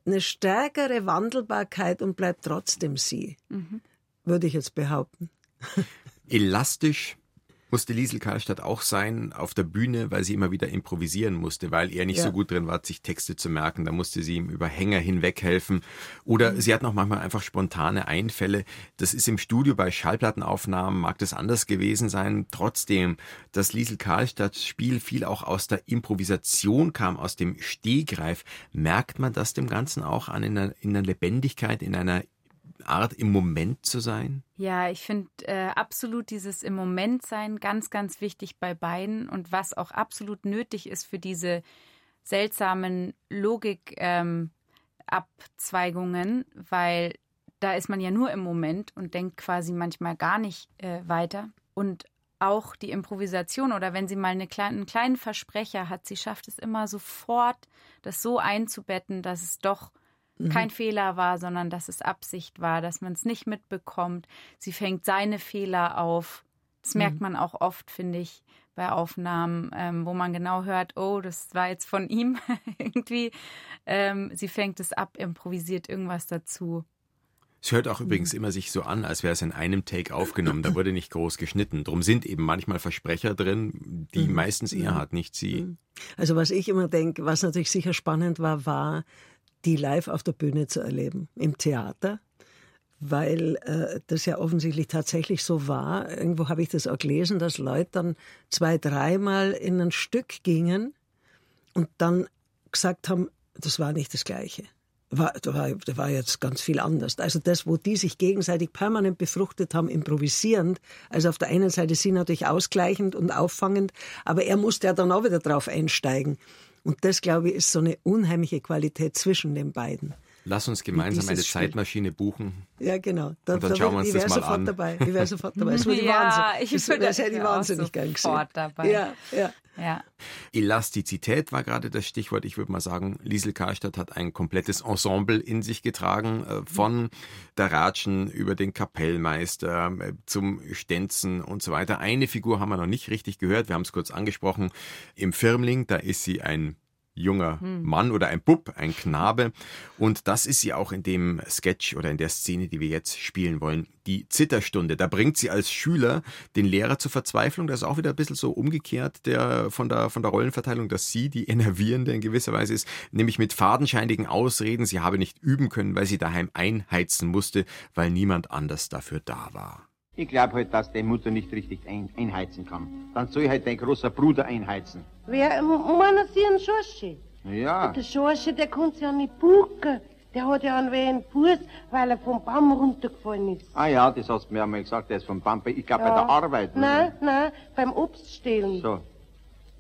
eine stärkere Wandelbarkeit und bleibt trotzdem sie, Mhm. würde ich jetzt behaupten. Elastisch musste Liesel Karlstadt auch sein auf der Bühne, weil sie immer wieder improvisieren musste, weil er nicht Ja. so gut drin war, sich Texte zu merken. Da musste sie ihm über Hänger hinweg helfen. Oder Mhm. sie hat noch manchmal einfach spontane Einfälle. Das ist im Studio bei Schallplattenaufnahmen, mag das anders gewesen sein. Trotzdem, das Liesel Karlstadt Spiel viel auch aus der Improvisation kam, aus dem Stehgreif. Merkt man das dem Ganzen auch an in einer, in einer Lebendigkeit, in einer Art im Moment zu sein? Ja, ich finde äh, absolut dieses im Moment sein ganz, ganz wichtig bei beiden und was auch absolut nötig ist für diese seltsamen Logik-Abzweigungen, weil da ist man ja nur im Moment und denkt quasi manchmal gar nicht äh, weiter. Und auch die Improvisation oder wenn sie mal eine kleine, einen kleinen Versprecher hat, sie schafft es immer sofort, das so einzubetten, dass es doch Mhm. kein Fehler war, sondern dass es Absicht war, dass man es nicht mitbekommt. Sie fängt seine Fehler auf. Das Mhm. merkt man auch oft, finde ich, bei Aufnahmen, ähm, wo man genau hört, oh, das war jetzt von ihm irgendwie. Ähm, sie fängt es ab, improvisiert irgendwas dazu. Es hört auch übrigens Mhm. immer sich so an, als wäre es in einem Take aufgenommen. Da wurde nicht groß geschnitten. Drum sind eben manchmal Versprecher drin, die Mhm. meistens er hat, nicht sie. Also was ich immer denke, was natürlich sicher spannend war, war, die live auf der Bühne zu erleben, im Theater, weil äh, das ja offensichtlich tatsächlich so war. Irgendwo habe ich das auch gelesen, dass Leute dann zwei, dreimal in ein Stück gingen und dann gesagt haben, das war nicht das Gleiche. War, da, war, da war jetzt ganz viel anders. Also das, wo die sich gegenseitig permanent befruchtet haben, improvisierend, also auf der einen Seite sie natürlich ausgleichend und auffangend, aber er musste ja dann auch wieder drauf einsteigen. Und das, glaube ich, ist so eine unheimliche Qualität zwischen den beiden. Lass uns gemeinsam eine Zeitmaschine buchen. Ja, genau. Da, und dann da schauen wir uns ich das mal sofort an. Dabei. Ich wäre sofort dabei. Das würde ja, Wahnsinn. ich das, würde das hätte ich wahnsinnig gern gesehen. dabei. Ja, ja. ja. Elastizität war gerade das Stichwort. Ich würde mal sagen, Liesel Karstadt hat ein komplettes Ensemble in sich getragen, äh, von der Ratschen über den Kapellmeister äh, zum Stenzen und so weiter. Eine Figur haben wir noch nicht richtig gehört. Wir haben es kurz angesprochen. Im Firmling, da ist sie ein junger hm. Mann oder ein Bub, ein Knabe. Und das ist sie auch in dem Sketch oder in der Szene, die wir jetzt spielen wollen. Die Zitterstunde. Da bringt sie als Schüler den Lehrer zur Verzweiflung. Das ist auch wieder ein bisschen so umgekehrt der, von, der, von der Rollenverteilung, dass sie die Enervierende in gewisser Weise ist. Nämlich mit fadenscheinigen Ausreden. Sie habe nicht üben können, weil sie daheim einheizen musste, weil niemand anders dafür da war. Ich glaube halt, dass die Mutter nicht richtig ein einheizen kann. Dann soll halt dein großer Bruder einheizen. Wer, meinen Sie einen Schorschi? Ja. Der Schorschi, der sich ja nicht bucken. Der hat ja einen wehen Fuß, weil er vom Baum runtergefallen ist. Ah ja, das hast du mir einmal gesagt, der ist vom Baum. Ich glaube ja. bei der Arbeit. Nein, nein, beim Obststehlen. So.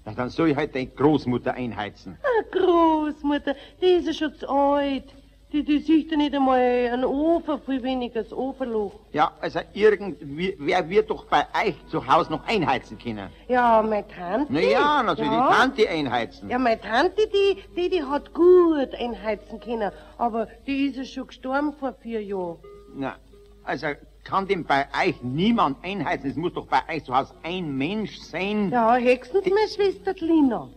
Ja, dann soll ich halt deine Großmutter einheizen. Ah, Großmutter, die ist ja schon zu alt. Die, die sieht ja nicht einmal einen Ofen, viel weniger das Ofenloch. Ja, also irgendwie, wer wird doch bei euch zu Hause noch einheizen können? Ja, meine Tante. Na ja, natürlich, ja. die Tante einheizen. Ja, meine Tante, die, die, die hat gut einheizen können, aber die ist ja schon gestorben vor vier Jahren. Na, also kann denn bei euch niemand einheizen? Es muss doch bei euch zu Hause ein Mensch sein. Ja, höchstens meine Schwester Lina.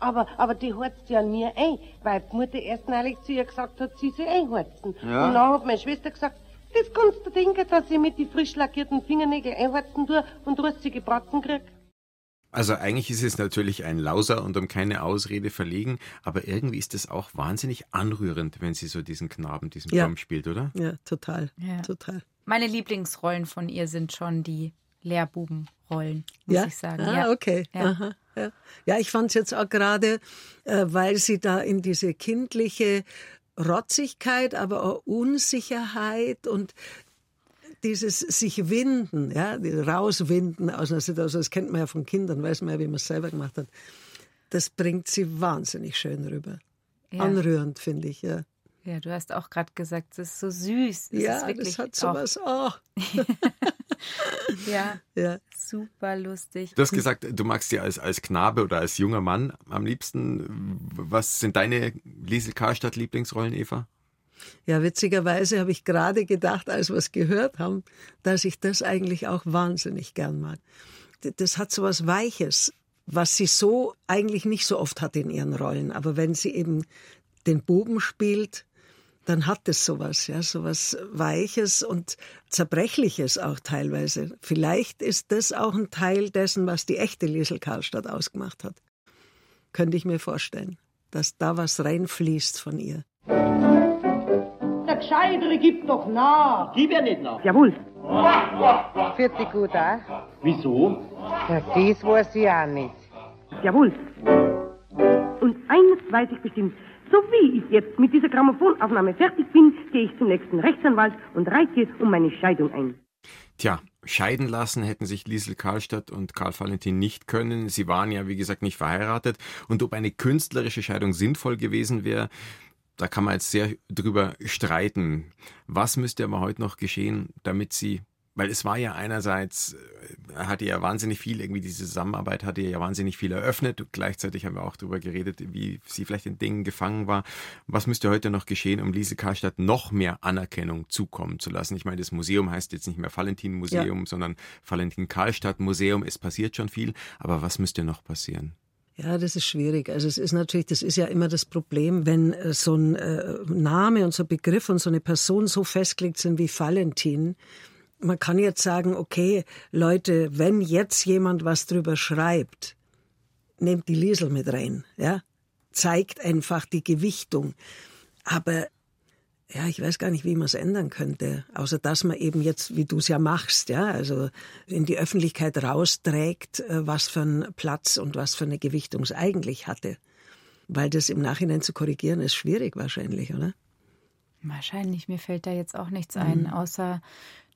Aber, aber die heizt ja nie ein, weil die Mutter erst neulich zu ihr gesagt hat, sie soll einheizen. Ja. Und dann hat meine Schwester gesagt, das kannst du denken, dass ich mit die frisch lackierten Fingernägel einheizen tue und rostige Braten krieg. Also eigentlich ist es natürlich ein Lauser und um keine Ausrede verlegen, aber irgendwie ist es auch wahnsinnig anrührend, wenn sie so diesen Knaben, diesen ja. Baum spielt, oder? Ja, total, ja. total. Meine Lieblingsrollen von ihr sind schon die Lehrbubenrollen, muss ja? ich sagen. Ah, ja, okay. Ja. Ja. ja ich fand es jetzt auch gerade, äh, weil sie da in diese kindliche Rotzigkeit, aber auch Unsicherheit und dieses sich winden, ja, rauswinden aus einer Situation, das kennt man ja von Kindern, weiß man ja, wie man es selber gemacht hat. Das bringt sie wahnsinnig schön rüber. Ja. Anrührend, finde ich, ja. Ja, du hast auch gerade gesagt, es ist so süß. Es ja, das hat sowas. Oh. ja, ja, super lustig. Du hast gesagt, du magst sie als, als Knabe oder als junger Mann am liebsten. Was sind deine Liesel Karstadt Lieblingsrollen, Eva? Ja, witzigerweise habe ich gerade gedacht, als wir es gehört haben, dass ich das eigentlich auch wahnsinnig gern mag. Das hat so was Weiches, was sie so eigentlich nicht so oft hat in ihren Rollen. Aber wenn sie eben den Buben spielt, dann hat es sowas, ja, sowas Weiches und Zerbrechliches auch teilweise. Vielleicht ist das auch ein Teil dessen, was die echte Liesel Karlstadt ausgemacht hat. Könnte ich mir vorstellen, dass da was reinfließt von ihr. Der Gescheitere gibt doch nach. Gib ja nicht nach. Jawohl. Fühlt dich gut an? Wieso? Ja, das weiß ich auch nicht. Jawohl. Und eines weiß ich bestimmt. So wie ich jetzt mit dieser Grammophon-Aufnahme fertig bin, gehe ich zum nächsten Rechtsanwalt und reiche um meine Scheidung ein. Tja, scheiden lassen hätten sich Liesel Karlstadt und Karl Valentin nicht können. Sie waren ja, wie gesagt, nicht verheiratet. Und ob eine künstlerische Scheidung sinnvoll gewesen wäre, da kann man jetzt sehr drüber streiten. Was müsste aber heute noch geschehen, damit sie weil es war ja einerseits, äh, hatte ja wahnsinnig viel, irgendwie diese Zusammenarbeit hatte ja wahnsinnig viel eröffnet. Und gleichzeitig haben wir auch darüber geredet, wie sie vielleicht in Dingen gefangen war. Was müsste heute noch geschehen, um Lise Karstadt noch mehr Anerkennung zukommen zu lassen? Ich meine, das Museum heißt jetzt nicht mehr Valentin Museum, ja. sondern Valentin Karlstadt Museum. Es passiert schon viel, aber was müsste noch passieren? Ja, das ist schwierig. Also es ist natürlich, das ist ja immer das Problem, wenn äh, so ein äh, Name und so ein Begriff und so eine Person so festgelegt sind wie Valentin, man kann jetzt sagen, okay, Leute, wenn jetzt jemand was drüber schreibt, nehmt die Liesel mit rein, ja? Zeigt einfach die Gewichtung. Aber ja, ich weiß gar nicht, wie man es ändern könnte, außer dass man eben jetzt, wie du es ja machst, ja, also in die Öffentlichkeit rausträgt, äh, was für einen Platz und was für eine Gewichtung es eigentlich hatte. Weil das im Nachhinein zu korrigieren ist schwierig wahrscheinlich, oder? Wahrscheinlich. Mir fällt da jetzt auch nichts ein, mhm. außer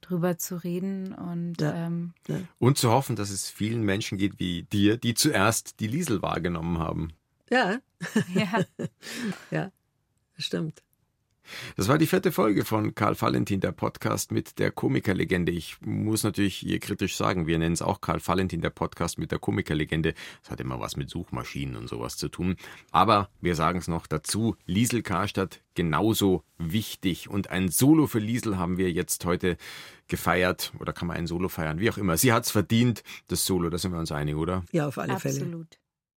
drüber zu reden und ja. Ähm, ja. und zu hoffen, dass es vielen Menschen geht wie dir, die zuerst die Liesel wahrgenommen haben. Ja. Ja. ja, stimmt. Das war die vierte Folge von Karl Valentin, der Podcast mit der Komikerlegende. Ich muss natürlich hier kritisch sagen, wir nennen es auch Karl Valentin, der Podcast mit der Komikerlegende. Das hat immer was mit Suchmaschinen und sowas zu tun. Aber wir sagen es noch dazu, Liesel Karstadt genauso wichtig. Und ein Solo für Liesel haben wir jetzt heute gefeiert. Oder kann man ein Solo feiern? Wie auch immer. Sie hat es verdient, das Solo, da sind wir uns einig, oder? Ja, auf alle Absolut. Fälle.